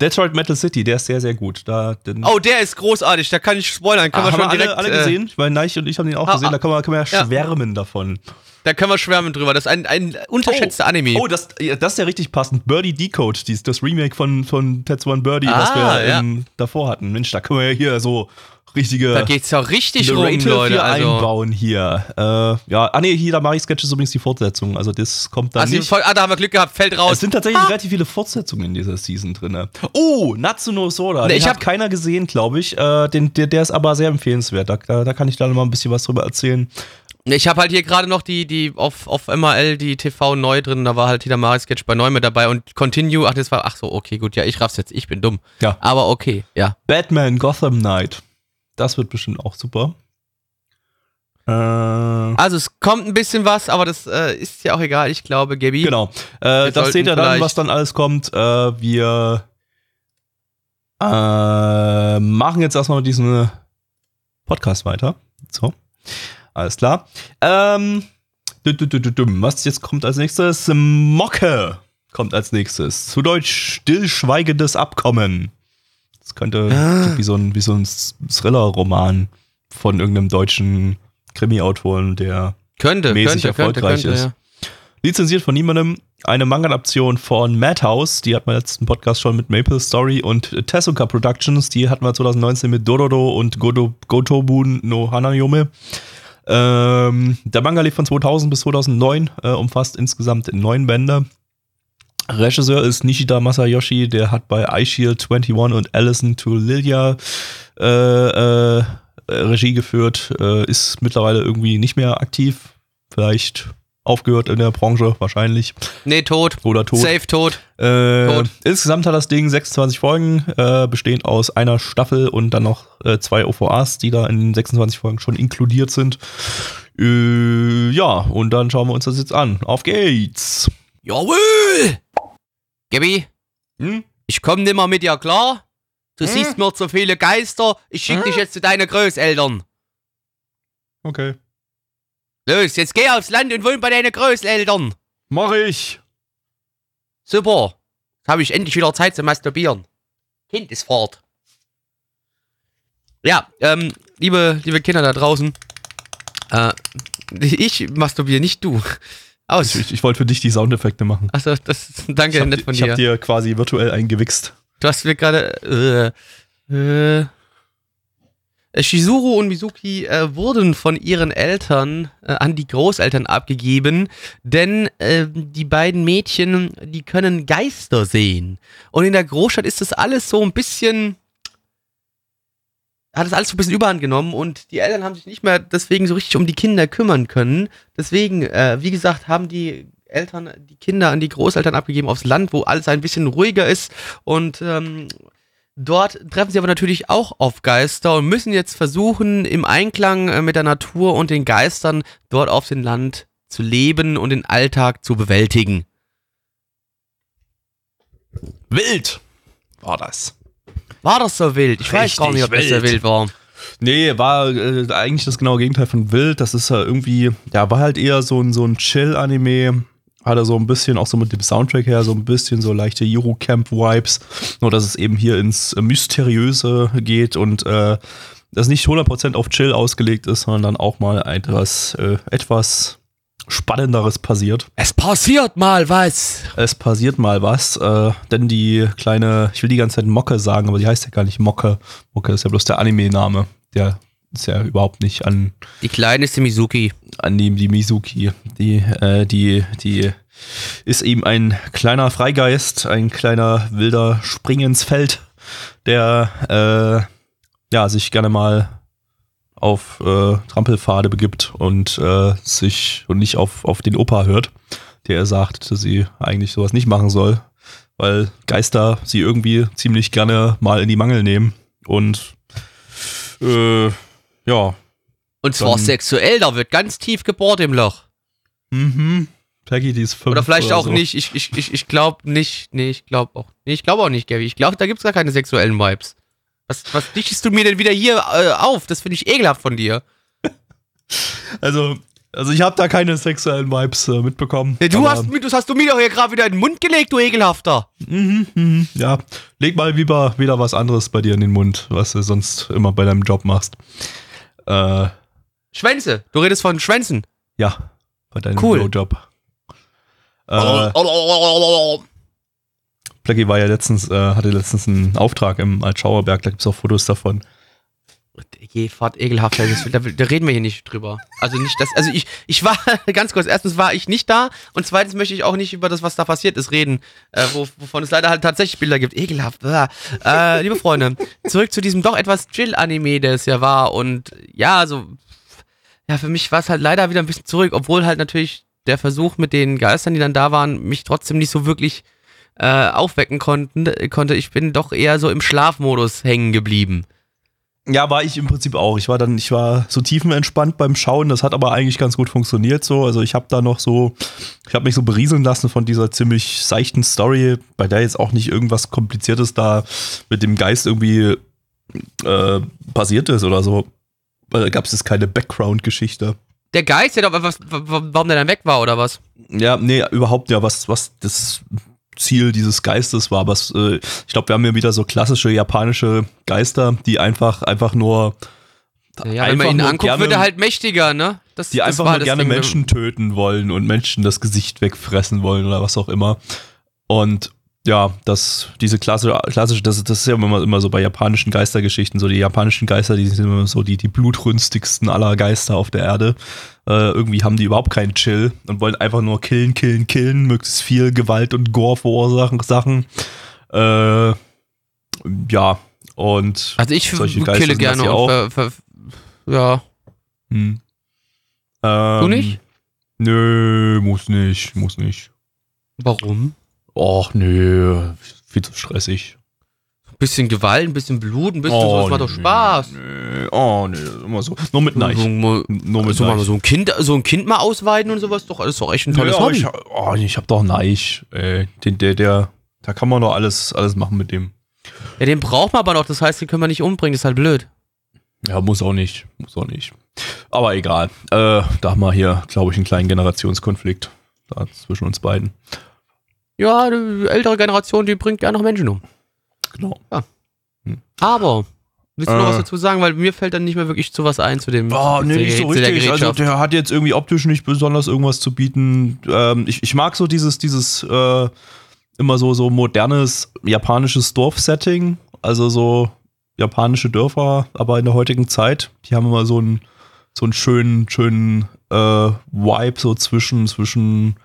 Detroit Metal City, der ist sehr, sehr gut. Da, Oh, der ist großartig, da kann ich spoilern. Können Ah, wir haben schon wir direkt, alle, alle äh, gesehen? Ich meine, Neich und ich haben den auch gesehen. ah. Da kann man, kann man ja Ja. schwärmen davon. Da können wir schwärmen drüber. Das ist ein, ein unterschätzter Anime. Oh, das, das ist ja richtig passend. Birdie Decode, dies, das Remake von, von Tetsuo Birdie, was wir Ah, ja. ähm, davor hatten. Mensch, da können wir ja hier so richtige da geht's ja richtig rum, Leute. hier Also, einbauen hier. Äh, ja, ah nee, hier, da mache ich Sketch ist übrigens die Fortsetzung. Also das kommt dann also nicht. Folge, ah, da haben wir Glück gehabt, fällt Es raus. sind tatsächlich relativ viele Fortsetzungen in dieser Season drin. Oh, Natsuno Soda. Nee, den ich hat hab- keiner gesehen, glaube ich. Äh, den, der, der ist aber sehr empfehlenswert. Da, da, da kann ich dann mal ein bisschen was drüber erzählen. Ich habe halt hier gerade noch die, die auf, auf MRL, die TV neu drin, da war halt Hidamari-Sketch bei neu mit dabei und Continue, ach, das war, ach so, okay, gut, ja, ich raff's jetzt, ich bin dumm. Ja. Aber okay, ja. Batman Gotham Knight. Das wird bestimmt auch super. Äh, Also es kommt ein bisschen was, aber das äh, ist ja auch egal, ich glaube, Gabi. genau. Äh, das seht ihr dann, was dann alles kommt. Äh, wir äh, machen jetzt erstmal mit diesem Podcast weiter. So. Alles klar. Ähm, was jetzt kommt als nächstes? Mocke kommt als nächstes. Zu Deutsch stillschweigendes Abkommen. Das könnte Ah. wie so ein, wie so ein Thriller-Roman von irgendeinem deutschen Krimi-Autoren, der Könnte, mäßig könnte, könnte, erfolgreich könnte, ist. ja. lizenziert von niemandem. Eine Manga-Adaption von Madhouse, die hatten wir im letzten Podcast schon mit Maple Story und Tezuka Productions, die hatten wir 2019 mit Dororo und Godo, Gotobun no Hanayome. Ähm, der Manga lief von 2000 bis 2009, äh, umfasst insgesamt neun Bände. Regisseur ist Nishida Masayoshi, der hat bei iShield 21 und Allison to Lilia äh, äh, Regie geführt, äh, ist mittlerweile irgendwie nicht mehr aktiv. Vielleicht aufgehört in der Branche, wahrscheinlich. Nee, tot. Oder tot. Safe tot. Äh, Tot. insgesamt hat das Ding 26 Folgen, äh, bestehend aus einer Staffel und dann noch äh, zwei OVAs, die da in den 26 Folgen schon inkludiert sind. Äh, ja, und dann schauen wir uns das jetzt an. Auf geht's! Jawohl! Gabi, Hm? ich komm nimmer mit dir klar. Du Hm? siehst mir zu viele Geister. Ich schick dich jetzt zu deinen Großeltern. Okay. Los, jetzt geh aufs Land und wohn bei deinen Großeltern. Mach ich! Super. Jetzt habe ich endlich wieder Zeit zu masturbieren. Kind ist fort. Ja, ähm, liebe, liebe Kinder da draußen. Äh, ich masturbiere, nicht du. Aus. Ich, ich wollte für dich die Soundeffekte machen. Achso, das danke, Ich hab, nett von ich hab dir. dir quasi virtuell eingewichst. Du hast mir gerade. Äh, äh, Shizuru und Mizuki äh, wurden von ihren Eltern äh, an die Großeltern abgegeben, denn äh, die beiden Mädchen, die können Geister sehen. Und in der Großstadt ist das alles so ein bisschen. Hat das alles so ein bisschen überhand genommen und die Eltern haben sich nicht mehr deswegen so richtig um die Kinder kümmern können. Deswegen, äh, wie gesagt, haben die Eltern die Kinder an die Großeltern abgegeben aufs Land, wo alles ein bisschen ruhiger ist und ähm, dort treffen sie aber natürlich auch auf Geister und müssen jetzt versuchen, im Einklang äh, mit der Natur und den Geistern dort auf dem Land zu leben und den Alltag zu bewältigen. Wild! War das. War das so wild? Ich weiß gar nicht, ob das so Richtig wild war. Nee, war äh, eigentlich das genaue Gegenteil von wild. Das ist ja irgendwie, ja, war halt eher so ein, so ein Chill-Anime. Hatte so ein bisschen, auch so mit dem Soundtrack her, so ein bisschen so leichte Eurocamp-Vibes. Nur, dass es eben hier ins äh, Mysteriöse geht und äh, das nicht 100% auf Chill ausgelegt ist, sondern dann auch mal etwas, äh, etwas Spannenderes passiert. Es passiert mal was. Es passiert mal was, äh, denn die kleine, ich will die ganze Zeit Mocke sagen, aber die heißt ja gar nicht Mocke. Mocke ist ja bloß der Anime-Name. Der ist ja überhaupt nicht an, Die kleine ist die Mizuki. an die, die Mizuki. Die, äh, die, die ist eben ein kleiner Freigeist, ein kleiner wilder Spring ins Feld, der äh, ja sich gerne mal auf äh, Trampelpfade begibt und äh, sich und nicht auf, auf den Opa hört, der sagt, dass sie eigentlich sowas nicht machen soll, weil Geister sie irgendwie ziemlich gerne mal in die Mangel nehmen und äh, ja, Und zwar sexuell, da wird ganz tief gebohrt im Loch. mhm. Peggy, die ist fünf Oder vielleicht auch so. nicht. Ich, ich, ich, ich glaube nicht. Nee, ich glaube auch. Nee, ich glaube auch nicht, Gabby. Ich glaube, da gibt's gar keine sexuellen Vibes. Was, was dichtest du mir denn wieder hier äh, auf? Das finde ich ekelhaft von dir. Also, also ich habe da keine sexuellen Vibes äh, mitbekommen. Ja, du, hast, mir- das hast du mir doch hier gerade wieder in den Mund gelegt, du Ekelhafter. Mhm, mhm, ja, leg mal lieber wieder was anderes bei dir in den Mund, was du sonst immer bei deinem Job machst. Äh, Schwänze. Du redest von Schwänzen. ja, bei deinem Cool. Blowjob. Äh, Blackie war ja letztens, äh, hatte letztens einen Auftrag im Altschauerberg, da gibt's auch Fotos davon. Je, fahrt ekelhaft. Das, da, da reden wir hier nicht drüber. Also nicht das. Also ich, ich war, ganz kurz, erstens war ich nicht da und zweitens möchte ich auch nicht über das, was da passiert ist, reden, äh, wo, wovon es leider halt tatsächlich Bilder gibt. Ekelhaft. Äh, liebe Freunde, zurück zu diesem doch etwas Chill-Anime, der es ja war. Und ja, so, ja, für mich war es halt leider wieder ein bisschen zurück, obwohl halt natürlich der Versuch mit den Geistern, die dann da waren, mich trotzdem nicht so wirklich äh, aufwecken konnten, konnte. Ich bin doch eher so im Schlafmodus hängen geblieben. Ja, war ich im Prinzip auch. Ich war dann, ich war so tiefenentspannt beim Schauen. Das hat aber eigentlich ganz gut funktioniert so. Also ich habe da noch so, ich habe mich so berieseln lassen von dieser ziemlich seichten Story, bei der jetzt auch nicht irgendwas Kompliziertes da mit dem Geist irgendwie äh, passiert ist oder so. Weil da gab es jetzt keine Background-Geschichte. Der Geist, der doch was, warum der dann weg war, oder was? Ja, nee, überhaupt ja, was, was das Ziel dieses Geistes war. Was, äh, ich glaube, wir haben hier wieder so klassische japanische Geister, die einfach, einfach nur. Ja, wenn man ihn anguckt, gerne- wird er halt mächtiger, ne? Das, die das einfach nur gerne Ding. Menschen töten wollen und Menschen das Gesicht wegfressen wollen oder was auch immer. Und ja, das, diese klassische, klassische das, das ist ja immer, immer so bei japanischen Geistergeschichten, so die japanischen Geister, die sind immer so die, die blutrünstigsten aller Geister auf der Erde. Äh, irgendwie haben die überhaupt keinen Chill und wollen einfach nur killen, killen, killen, möglichst viel Gewalt und Gore verursachen, Sachen. Äh, ja, und Also ich solche Geister kille gerne ja auch. ver, ver, ja. Hm. Ähm, nicht? Nö, muss nicht, muss nicht. Warum? Och, nö, viel zu stressig. Ein bisschen Gewalt, ein bisschen Blut, ein bisschen so, das macht doch Spaß. Nö, oh, nö, immer so. Nur mit Neich. So, Nur mit so, Neich. so, ein kind, so ein Kind mal ausweiden und sowas, doch, das ist doch echt ein tolles aber Hobby. ich, oh, ich hab doch Neich. Ey, den, der, der, da kann man doch alles, alles machen mit dem. Ja, den braucht man aber noch, das heißt, den können wir nicht umbringen, ist halt blöd. Ja, muss auch nicht. Muss auch nicht. Aber egal. Äh, da haben wir hier, glaube ich, einen kleinen Generationskonflikt da zwischen uns beiden. Ja, die ältere Generation, die bringt gerne noch Menschen um. Genau. Aber, willst du noch Äh. was dazu sagen? Weil mir fällt dann nicht mehr wirklich zu was ein zu dem. Oh, nee, nicht so zu der richtig. Also der hat jetzt irgendwie optisch nicht besonders irgendwas zu bieten. Ähm, ich, ich mag so dieses, dieses äh, immer so, so modernes japanisches Dorfsetting. Also so japanische Dörfer, aber in der heutigen Zeit. Die haben immer so einen, so einen schönen, schönen äh, Vibe so zwischen, zwischen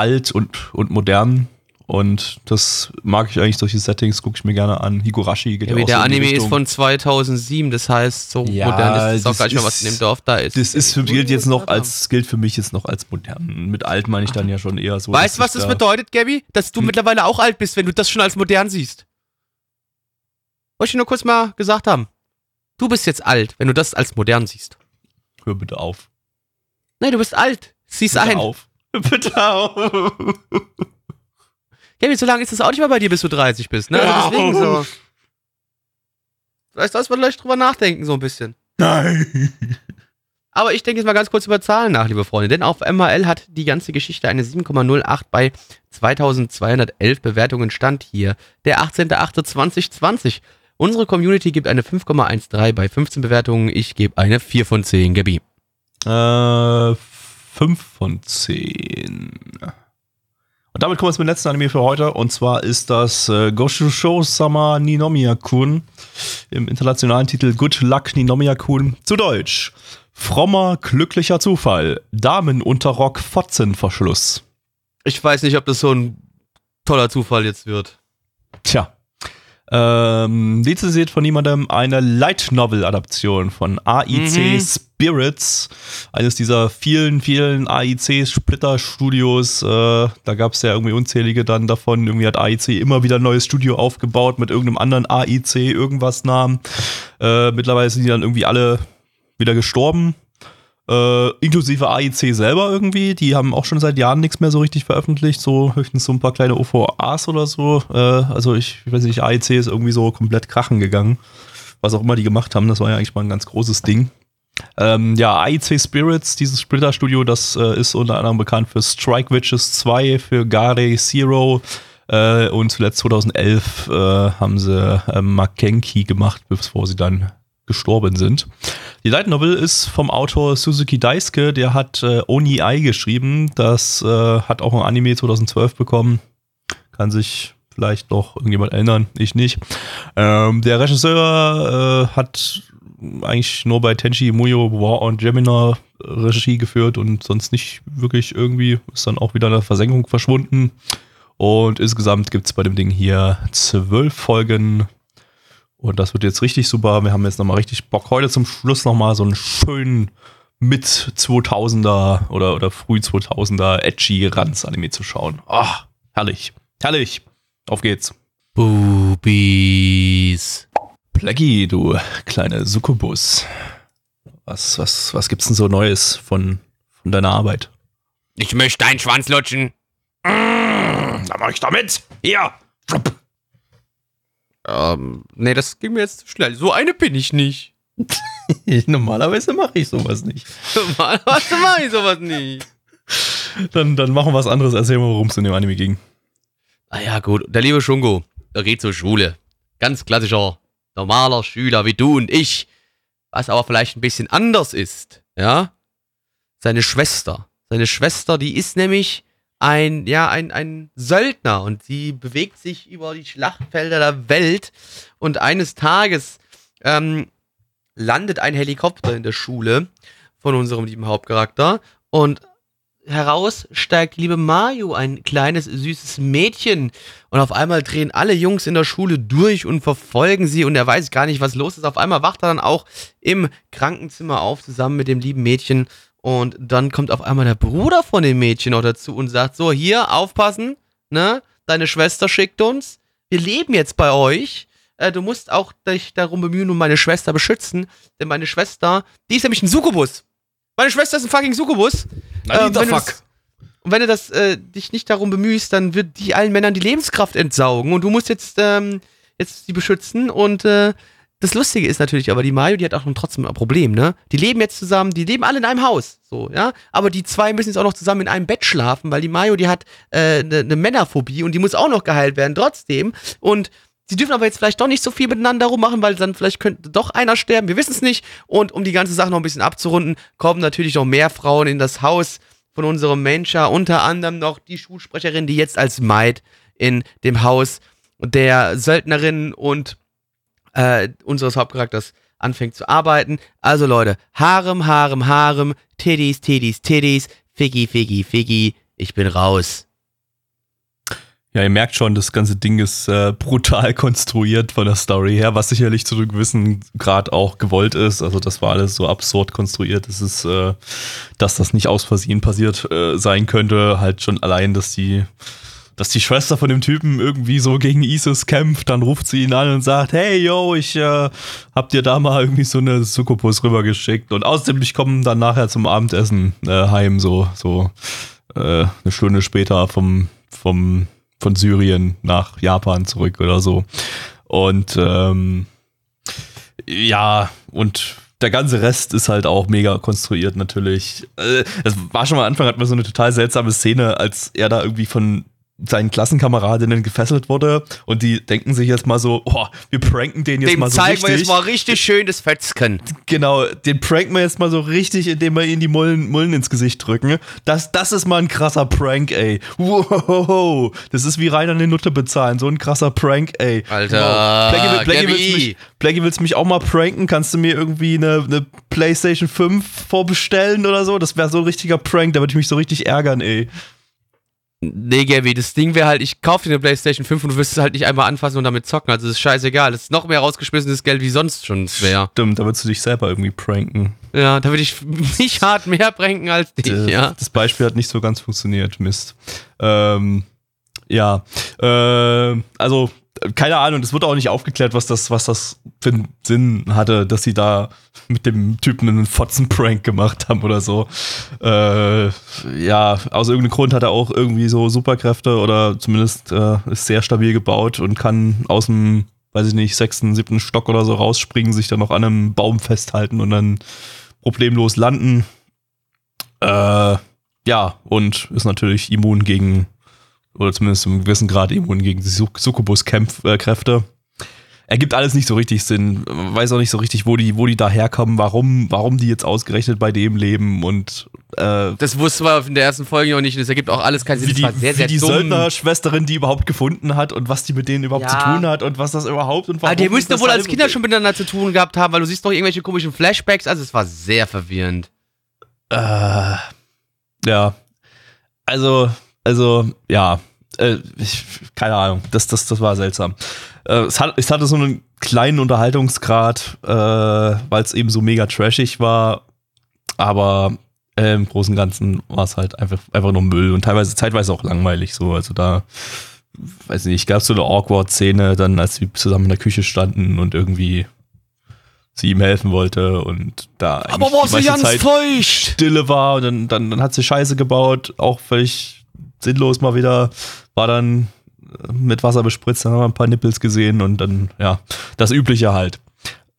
alt und, und modern. Und das mag ich eigentlich, solche Settings gucke ich mir gerne an. Higurashi geht Ja, ja, auch der so Anime ist von 2007, das heißt, so Ja, modern ist es auch gar nicht mehr, was in dem Dorf da ist. Das ist, gilt jetzt noch als, gilt für mich jetzt noch als modern. Mit alt meine ich dann ja schon eher so. weißt du, was das da- bedeutet, Gabby? Dass du Hm. mittlerweile auch alt bist, wenn du das schon als modern siehst. Wollte ich nur kurz mal gesagt haben. Du bist jetzt alt, wenn du das als modern siehst. Hör bitte auf. Nein, du bist alt. Sieh's Bitte ein. auf. Bitte auf. Gabby, so lange ist das auch nicht mal bei dir, bis du 30 bist, ne? Also deswegen so. Vielleicht sollst du vielleicht drüber nachdenken, so ein bisschen. Nein. Aber ich denke jetzt mal ganz kurz über Zahlen nach, liebe Freunde. Denn auf MHL hat die ganze Geschichte eine 7,08 bei 2211 Bewertungen stand hier. Der 18.08.2020. Unsere Community gibt eine 5,13 bei 15 Bewertungen. Ich gebe eine 4 von 10, Gabi. Äh, 5 von 10. Und damit kommen wir zum letzten Anime für heute. Und zwar ist das äh, Goshusho Sama Ninomiya-kun im internationalen Titel Good Luck Ninomiya-kun zu Deutsch. Frommer, glücklicher Zufall. Damenunterrock Fotzenverschluss. Ich weiß nicht, ob das so ein toller Zufall jetzt wird. Tja. Ähm, lizenziert von jemandem eine Light Novel Adaption von AIC Mhm. Spirits, eines dieser vielen, vielen AIC Splitter Studios. Äh, da gab es ja irgendwie unzählige dann davon. Irgendwie hat AIC immer wieder ein neues Studio aufgebaut mit irgendeinem anderen AIC irgendwas Namen. Äh, mittlerweile sind die dann irgendwie alle wieder gestorben. Äh, inklusive AIC selber irgendwie. Die haben auch schon seit Jahren nichts mehr so richtig veröffentlicht. So höchstens so ein paar kleine OVAs oder so. Äh, also ich, ich weiß nicht, AIC ist irgendwie so komplett krachen gegangen. Was auch immer die gemacht haben, das war ja eigentlich mal ein ganz großes Ding. Ähm, ja, AIC Spirits, dieses Splitter-Studio, das äh, ist unter anderem bekannt für Strike Witches 2, für Gare Zero äh, und zuletzt 2011 äh, haben sie äh, Makenki gemacht, bevor sie dann gestorben sind. Die Light Novel ist vom Autor Suzuki Daisuke, der hat äh, Oni Ai geschrieben. Das äh, hat auch ein Anime 2012 bekommen. Kann sich vielleicht noch irgendjemand erinnern, ich nicht. Ähm, der Regisseur äh, hat eigentlich nur bei Tenchi Muyo War und Gemina Regie geführt und sonst nicht wirklich irgendwie. Ist dann auch wieder in der Versenkung verschwunden. Und insgesamt gibt es bei dem Ding hier zwölf Folgen. Und das wird jetzt richtig super. Wir haben jetzt nochmal richtig Bock, heute zum Schluss nochmal so einen schönen mit 2000er oder, oder früh 2000er edgy Ranz-Anime zu schauen. Ah, herrlich. Herrlich. Auf geht's. Boobies. Plaggy, du kleine Succubus. Was, was, was gibt's denn so Neues von, von deiner Arbeit? Ich möchte deinen Schwanz lutschen. Da mach ich damit. Hier. Ähm, nee, das ging mir jetzt zu schnell. So eine bin ich nicht. Normalerweise mache ich sowas nicht. Normalerweise mache ich sowas nicht. Dann, dann machen wir was anderes. Erzähl mal, worum es in dem Anime ging. Ah ja, gut. Der liebe Shungo, der geht zur Schule. Ganz klassischer, normaler Schüler wie du und ich. Was aber vielleicht ein bisschen anders ist, ja? Seine Schwester. Seine Schwester, die ist nämlich ein, ja, ein, ein Söldner und sie bewegt sich über die Schlachtfelder der Welt und eines Tages ähm, landet ein Helikopter in der Schule von unserem lieben Hauptcharakter und heraus steigt liebe Mayu, ein kleines, süßes Mädchen. Und auf einmal drehen alle Jungs in der Schule durch und verfolgen sie und er weiß gar nicht, was los ist. Auf einmal wacht er dann auch im Krankenzimmer auf, zusammen mit dem lieben Mädchen. Und dann kommt auf einmal der Bruder von dem Mädchen noch dazu und sagt: So, hier, aufpassen, ne? Deine Schwester schickt uns. Wir leben jetzt bei euch. Äh, du musst auch dich darum bemühen und meine Schwester beschützen. Denn meine Schwester, die ist nämlich ein Succubus. Meine Schwester ist ein fucking Succubus. Na, Äh, wenn fuck. Und wenn du das, äh, dich nicht darum bemühst, dann wird die allen Männern die Lebenskraft entsaugen und du musst jetzt, ähm, jetzt die beschützen und äh, das Lustige ist natürlich aber, die Mario, die hat auch noch trotzdem ein Problem, ne? Die leben jetzt zusammen, die leben alle in einem Haus, so, ja? Aber die zwei müssen jetzt auch noch zusammen in einem Bett schlafen, weil die Mario, die hat eine äh, ne- ne Männerphobie und die muss auch noch geheilt werden, trotzdem. Und sie dürfen aber jetzt vielleicht doch nicht so viel miteinander rummachen, weil dann vielleicht könnte doch einer sterben, wir wissen es nicht. Und um die ganze Sache noch ein bisschen abzurunden, kommen natürlich noch mehr Frauen in das Haus von unserem Mensch, unter anderem noch die Schulsprecherin, die jetzt als Maid in dem Haus der Söldnerin und äh, unseres Hauptcharakters anfängt zu arbeiten. Also Leute, Harem, Harem, Harem, Titties, Titties, Titties, Figgy, Figgy, Figgy, ich bin raus. Ja, ihr merkt schon, das ganze Ding ist äh, brutal konstruiert von der Story her, was sicherlich zu gewissen Grad auch gewollt ist. Also das war alles so absurd konstruiert. Es ist, äh, dass das nicht aus Versehen passiert äh, sein könnte. Halt schon allein, dass die, dass die Schwester von dem Typen irgendwie so gegen Isis kämpft, dann ruft sie ihn an und sagt, hey yo, ich äh, hab dir da mal irgendwie so eine Succubus rübergeschickt. Und außerdem, ich komme dann nachher zum Abendessen äh, heim, so, so äh, eine Stunde später vom, vom von Syrien nach Japan zurück oder so. Und ähm, ja, und der ganze Rest ist halt auch mega konstruiert natürlich. Äh, Das war schon mal am Anfang, hatten wir so eine total seltsame Szene, als er da irgendwie von seinen Klassenkameradinnen gefesselt wurde und die denken sich jetzt mal so, oh, wir pranken den jetzt Dem mal so zeigen richtig. wir jetzt mal richtig schön das Fetzken. Genau, den pranken wir jetzt mal so richtig, indem wir ihm die Mullen, Mullen ins Gesicht drücken. Das, das ist mal ein krasser Prank, ey. Wow, das ist wie rein an den Nutte bezahlen. So ein krasser Prank, ey. Alter, Blackie, will- Blackie, willst mich, Blackie, willst du mich auch mal pranken? Kannst du mir irgendwie eine, eine Playstation 5 vorbestellen oder so? Das wäre so ein richtiger Prank, da würde ich mich so richtig ärgern, ey. Nee, Gaby, das Ding wäre halt, ich kaufe dir eine Playstation 5 und du wirst es halt nicht einmal anfassen und damit zocken. Also das ist scheißegal. Das ist noch mehr rausgeschmissenes Geld wie sonst schon wäre. Stimmt, da würdest du dich selber irgendwie pranken. Ja, da würde ich mich hart mehr pranken als dich, Äh, ja. Das Beispiel hat nicht so ganz funktioniert, Mist. Ähm, ja, äh, also keine Ahnung, es wird auch nicht aufgeklärt, was das, was das für einen Sinn hatte, dass sie da mit dem Typen einen Fotzen-Prank gemacht haben oder so. Äh, ja, aus irgendeinem Grund hat er auch irgendwie so Superkräfte oder zumindest äh, ist sehr stabil gebaut und kann aus dem, weiß ich nicht, sechsten, siebten Stock oder so rausspringen, sich dann noch an einem Baum festhalten und dann problemlos landen. Äh, ja, und ist natürlich immun gegen, oder zumindest im gewissen Grad immun gegen die Succubus-Kräfte. Ergibt alles nicht so richtig Sinn. Weiß auch nicht so richtig, wo die, wo die da herkommen, warum, warum die jetzt ausgerechnet bei dem leben und äh, Das wussten wir in der ersten Folge noch nicht. Das ergibt auch alles keinen Sinn. wie die, sehr, sehr wie die dumm. Söldnerschwesterin die überhaupt gefunden hat und was die mit denen überhaupt Ja. zu tun hat und was das überhaupt und warum. Aber die und müssten doch wohl als Kinder und- schon miteinander zu tun gehabt haben, weil du siehst doch irgendwelche komischen Flashbacks. Also es war sehr verwirrend. Äh, ja. Also, also, ja. Äh, ich, keine Ahnung. Das, das, das war seltsam. Äh, es, hat, es hatte so einen kleinen Unterhaltungsgrad, äh, weil es eben so mega trashig war. Aber äh, im Großen und Ganzen war es halt einfach, einfach nur Müll und teilweise zeitweise auch langweilig so. Also da, weiß nicht, gab es so eine Awkward-Szene, dann als sie zusammen in der Küche standen und irgendwie sie ihm helfen wollte und da eigentlich die meiste Zeit feucht. Stille war und dann, dann, dann hat sie Scheiße gebaut, auch völlig sinnlos mal wieder, war dann äh, mit Wasser bespritzt, dann haben wir ein paar Nippels gesehen und dann, ja, das Übliche halt.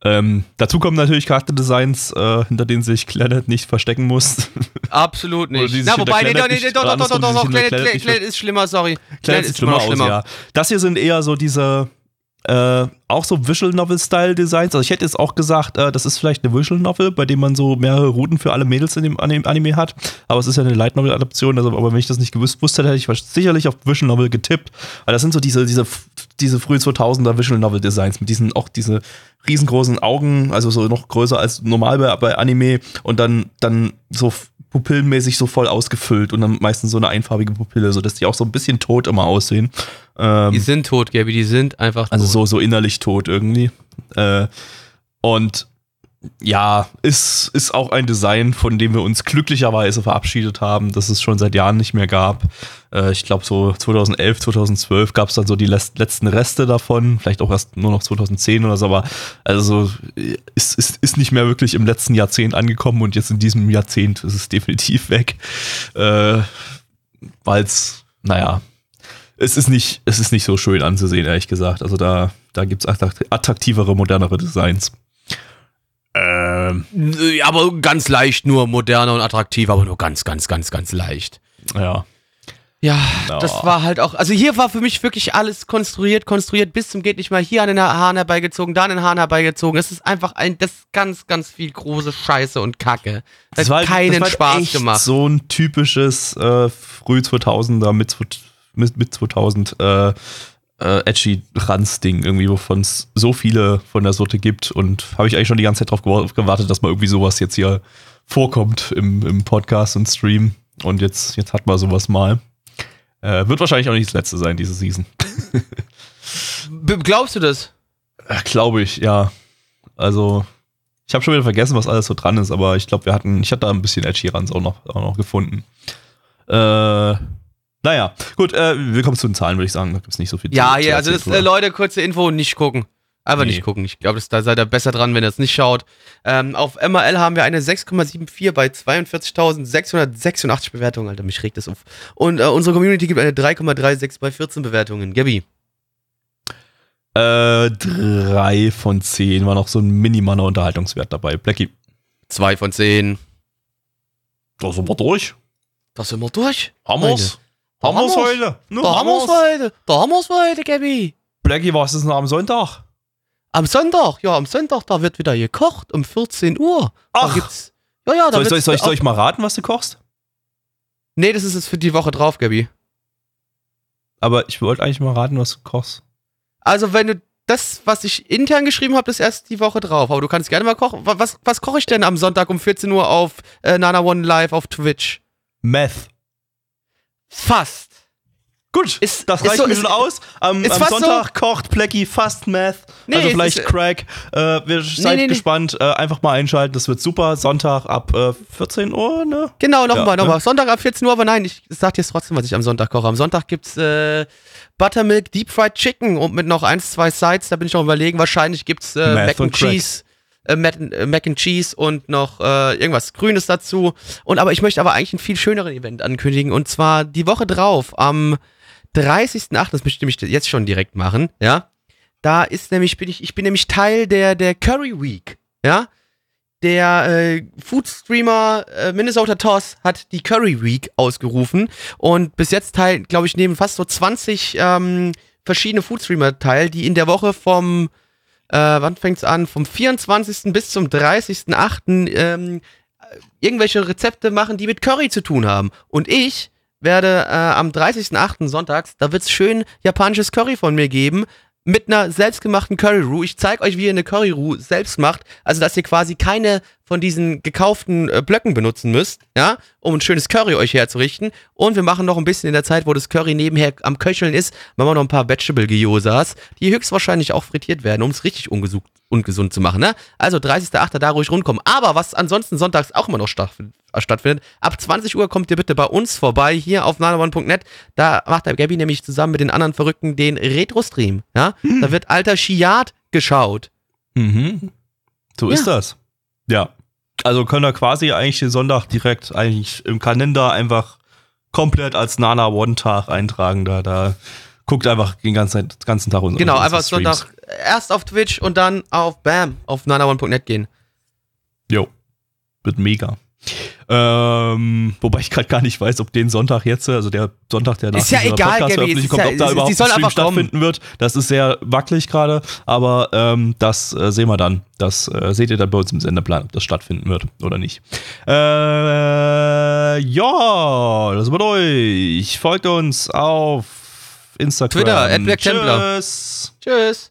Ähm, dazu kommen natürlich Charakterdesigns, äh, hinter denen sich Clannad nicht verstecken muss. Absolut nicht. Na, wobei, nee, nee, nee, nicht- doch, doch, doch, doch, doch, Clannad ist schlimmer, sorry. Clannad Clannad sieht schlimmer aus, ja. Das hier sind eher so diese äh, auch so Visual Novel Style Designs. Also ich hätte jetzt auch gesagt, äh, das ist vielleicht eine Visual Novel, bei dem man so mehrere Routen für alle Mädels in dem Anim- Anime hat. Aber es ist ja eine Light Novel Adaption. Also, aber wenn ich das nicht gewusst wusste, hätte ich sicherlich auf Visual Novel getippt. Weil das sind so diese diese diese früh 2000er Visual Novel Designs mit diesen auch diese riesengroßen Augen, also so noch größer als normal bei, bei Anime und dann dann so pupillenmäßig so voll ausgefüllt und dann meistens so eine einfarbige Pupille, sodass die auch so ein bisschen tot immer aussehen. Ähm, Die sind tot, Gaby, die sind einfach tot. also so, so innerlich tot irgendwie. Äh, und ja, ist, ist auch ein Design, von dem wir uns glücklicherweise verabschiedet haben, das es schon seit Jahren nicht mehr gab. Äh, ich glaube, so 2011, 2012 gab es dann so die letzten Reste davon, vielleicht auch erst nur noch 2010 oder so, aber also äh, ist, ist, ist nicht mehr wirklich im letzten Jahrzehnt angekommen und jetzt in diesem Jahrzehnt ist es definitiv weg. Äh, Weil es, naja, es ist nicht, es ist nicht so schön anzusehen, ehrlich gesagt. Also da, da gibt es attraktivere, modernere Designs. Ähm, Äh, Aber ganz leicht nur moderner und attraktiv, aber nur ganz, ganz, ganz, ganz leicht. ja. Ja, Ja. das war halt auch. Also hier war für mich wirklich alles konstruiert, konstruiert bis zum geht nicht mal hier an den Haaren herbeigezogen, da an den Haaren herbeigezogen. Es ist einfach ein, das ist ganz, ganz viel große Scheiße und Kacke. Das, hat halt- keinen das war halt Spaß echt gemacht. So ein typisches äh, früh 2000er mit, mit, mit 2000 äh, äh, edgy Ranz-Ding irgendwie, wovon es so viele von der Sorte gibt und habe ich eigentlich schon die ganze Zeit gewa- gewartet, dass mal irgendwie sowas jetzt hier vorkommt im, im Podcast und Stream und jetzt, jetzt hat man sowas mal. Äh, wird wahrscheinlich auch nicht das letzte sein, diese Season. Glaubst du das? Äh, Glaube ich, ja. Also, ich habe schon wieder vergessen, was alles so dran ist, aber ich glaube, wir hatten, ich hatte da ein bisschen Edgy Runs auch noch, auch noch gefunden. Äh, naja, gut, äh, wir kommen zu den Zahlen, würde ich sagen. Da gibt es nicht so viel Ja, zu- ja, also das, äh, Leute, kurze Info, nicht gucken. Einfach Nee. nicht gucken. Ich glaube, da seid ihr besser dran, wenn ihr es nicht schaut. Ähm, auf MRL haben wir eine 6,74 bei 42.686 Bewertungen. Alter, mich regt das auf. Und äh, unsere Community gibt eine 3,36 bei 14 Bewertungen. Gabi. Äh, drei von zehn war noch so ein minimaler Unterhaltungswert dabei. Blackie. Zwei von zehn. Da sind wir durch. Da sind wir durch. Haben wir's. Da Haben wir's haben wir's. heute. Da haben wir's heute. Da haben wir's heute, Gabby. Blackie, was ist denn am Sonntag? Am Sonntag, ja, am Sonntag, da wird wieder gekocht um 14 Uhr. Da Ach. gibt's. Ja, ja, da Soll ich, soll, soll, ich, soll ich mal raten, was du kochst? Nee, das ist jetzt für die Woche drauf, Gabby. Aber ich wollte eigentlich mal raten, was du kochst. Also, wenn du das, was ich intern geschrieben habe, das ist erst die Woche drauf. Aber du kannst gerne mal kochen. Wa- Was, was koche ich denn am Sonntag um 14 Uhr auf äh, Nana One Live auf Twitch? Meth. Fast. Gut, Ist- das reicht so- mir schon aus. Am, am Sonntag kocht Blackie fast Meth. Nee, also vielleicht ist- Crack. Äh, wir seid nee, nee. gespannt. Äh, einfach mal einschalten. Das wird super. Sonntag ab äh, 14 Uhr, ne? Genau, nochmal, Ja, mal, nochmal. ne? Sonntag ab 14 Uhr, aber nein, ich sag dir jetzt trotzdem, was ich am Sonntag koche. Am Sonntag gibt's äh, Buttermilk Deep Fried Chicken und mit noch eins, zwei Sides. Da bin ich noch überlegen. Wahrscheinlich gibt's äh, Mac and. Cheese. Äh, Mac, äh, Mac and Cheese und noch äh, irgendwas Grünes dazu. Und aber ich möchte aber eigentlich ein viel schöneren Event ankündigen. Und zwar die Woche drauf, am 30.08., das möchte ich jetzt schon direkt machen, ja. Da ist nämlich, bin ich, ich bin nämlich Teil der, der Curry Week, ja. Der äh, Food-Streamer äh, Minnesota Toss hat die Curry Week ausgerufen und bis jetzt teilen, glaube ich, nehmen fast so 20 ähm, verschiedene Food-Streamer teil, die in der Woche vom, äh, wann fängt's an, vom 24. bis zum 30.08. Ähm, irgendwelche Rezepte machen, die mit Curry zu tun haben. Und ich werde äh, am 30.08. sonntags, da wird's schön japanisches Curry von mir geben, mit einer selbstgemachten Curry Roux. Ich zeige euch, wie ihr eine Curry Roux selbst macht. Also, dass ihr quasi keine von diesen gekauften äh, Blöcken benutzen müsst, ja, um ein schönes Curry euch herzurichten. Und wir machen noch ein bisschen in der Zeit, wo das Curry nebenher am Köcheln ist, machen wir noch ein paar Vegetable Gyozas, die höchstwahrscheinlich auch frittiert werden, um es richtig ungesund, ungesund zu machen, ne? Also 30.08. da ruhig rundkommen. Aber was ansonsten sonntags auch immer noch stattfindet, stattfindet. Ab 20 Uhr kommt ihr bitte bei uns vorbei, hier auf nanaone.net. Da macht der Gabby nämlich zusammen mit den anderen Verrückten den Retro-Stream. Ja? Da wird alter Shiat geschaut. Mhm. So Ja. ist das. Ja. Also können wir quasi eigentlich den Sonntag direkt eigentlich im Kalender einfach komplett als Nana One-Tag eintragen. Da, da guckt einfach den ganzen, ganzen Tag unsere Genau, einfach Streams. Sonntag erst auf Twitch und dann auf BAM, auf nanaone.net gehen. Jo. Wird mega. Ähm, wobei ich gerade gar nicht weiß, ob den Sonntag jetzt, also der Sonntag, der nach Ist ja egal, Gabby, Podcast-Veröffentlichung es ist kommt, ja- ob da sie- überhaupt ein Stream kommen. stattfinden wird. Das ist sehr wackelig gerade, aber ähm, das äh, sehen wir dann. Das äh, seht ihr dann bei uns im Sendeplan, ob das stattfinden wird oder nicht. Äh, ja, das wird euch. Folgt uns auf Instagram. Twitter. Tschüss. Tschüss.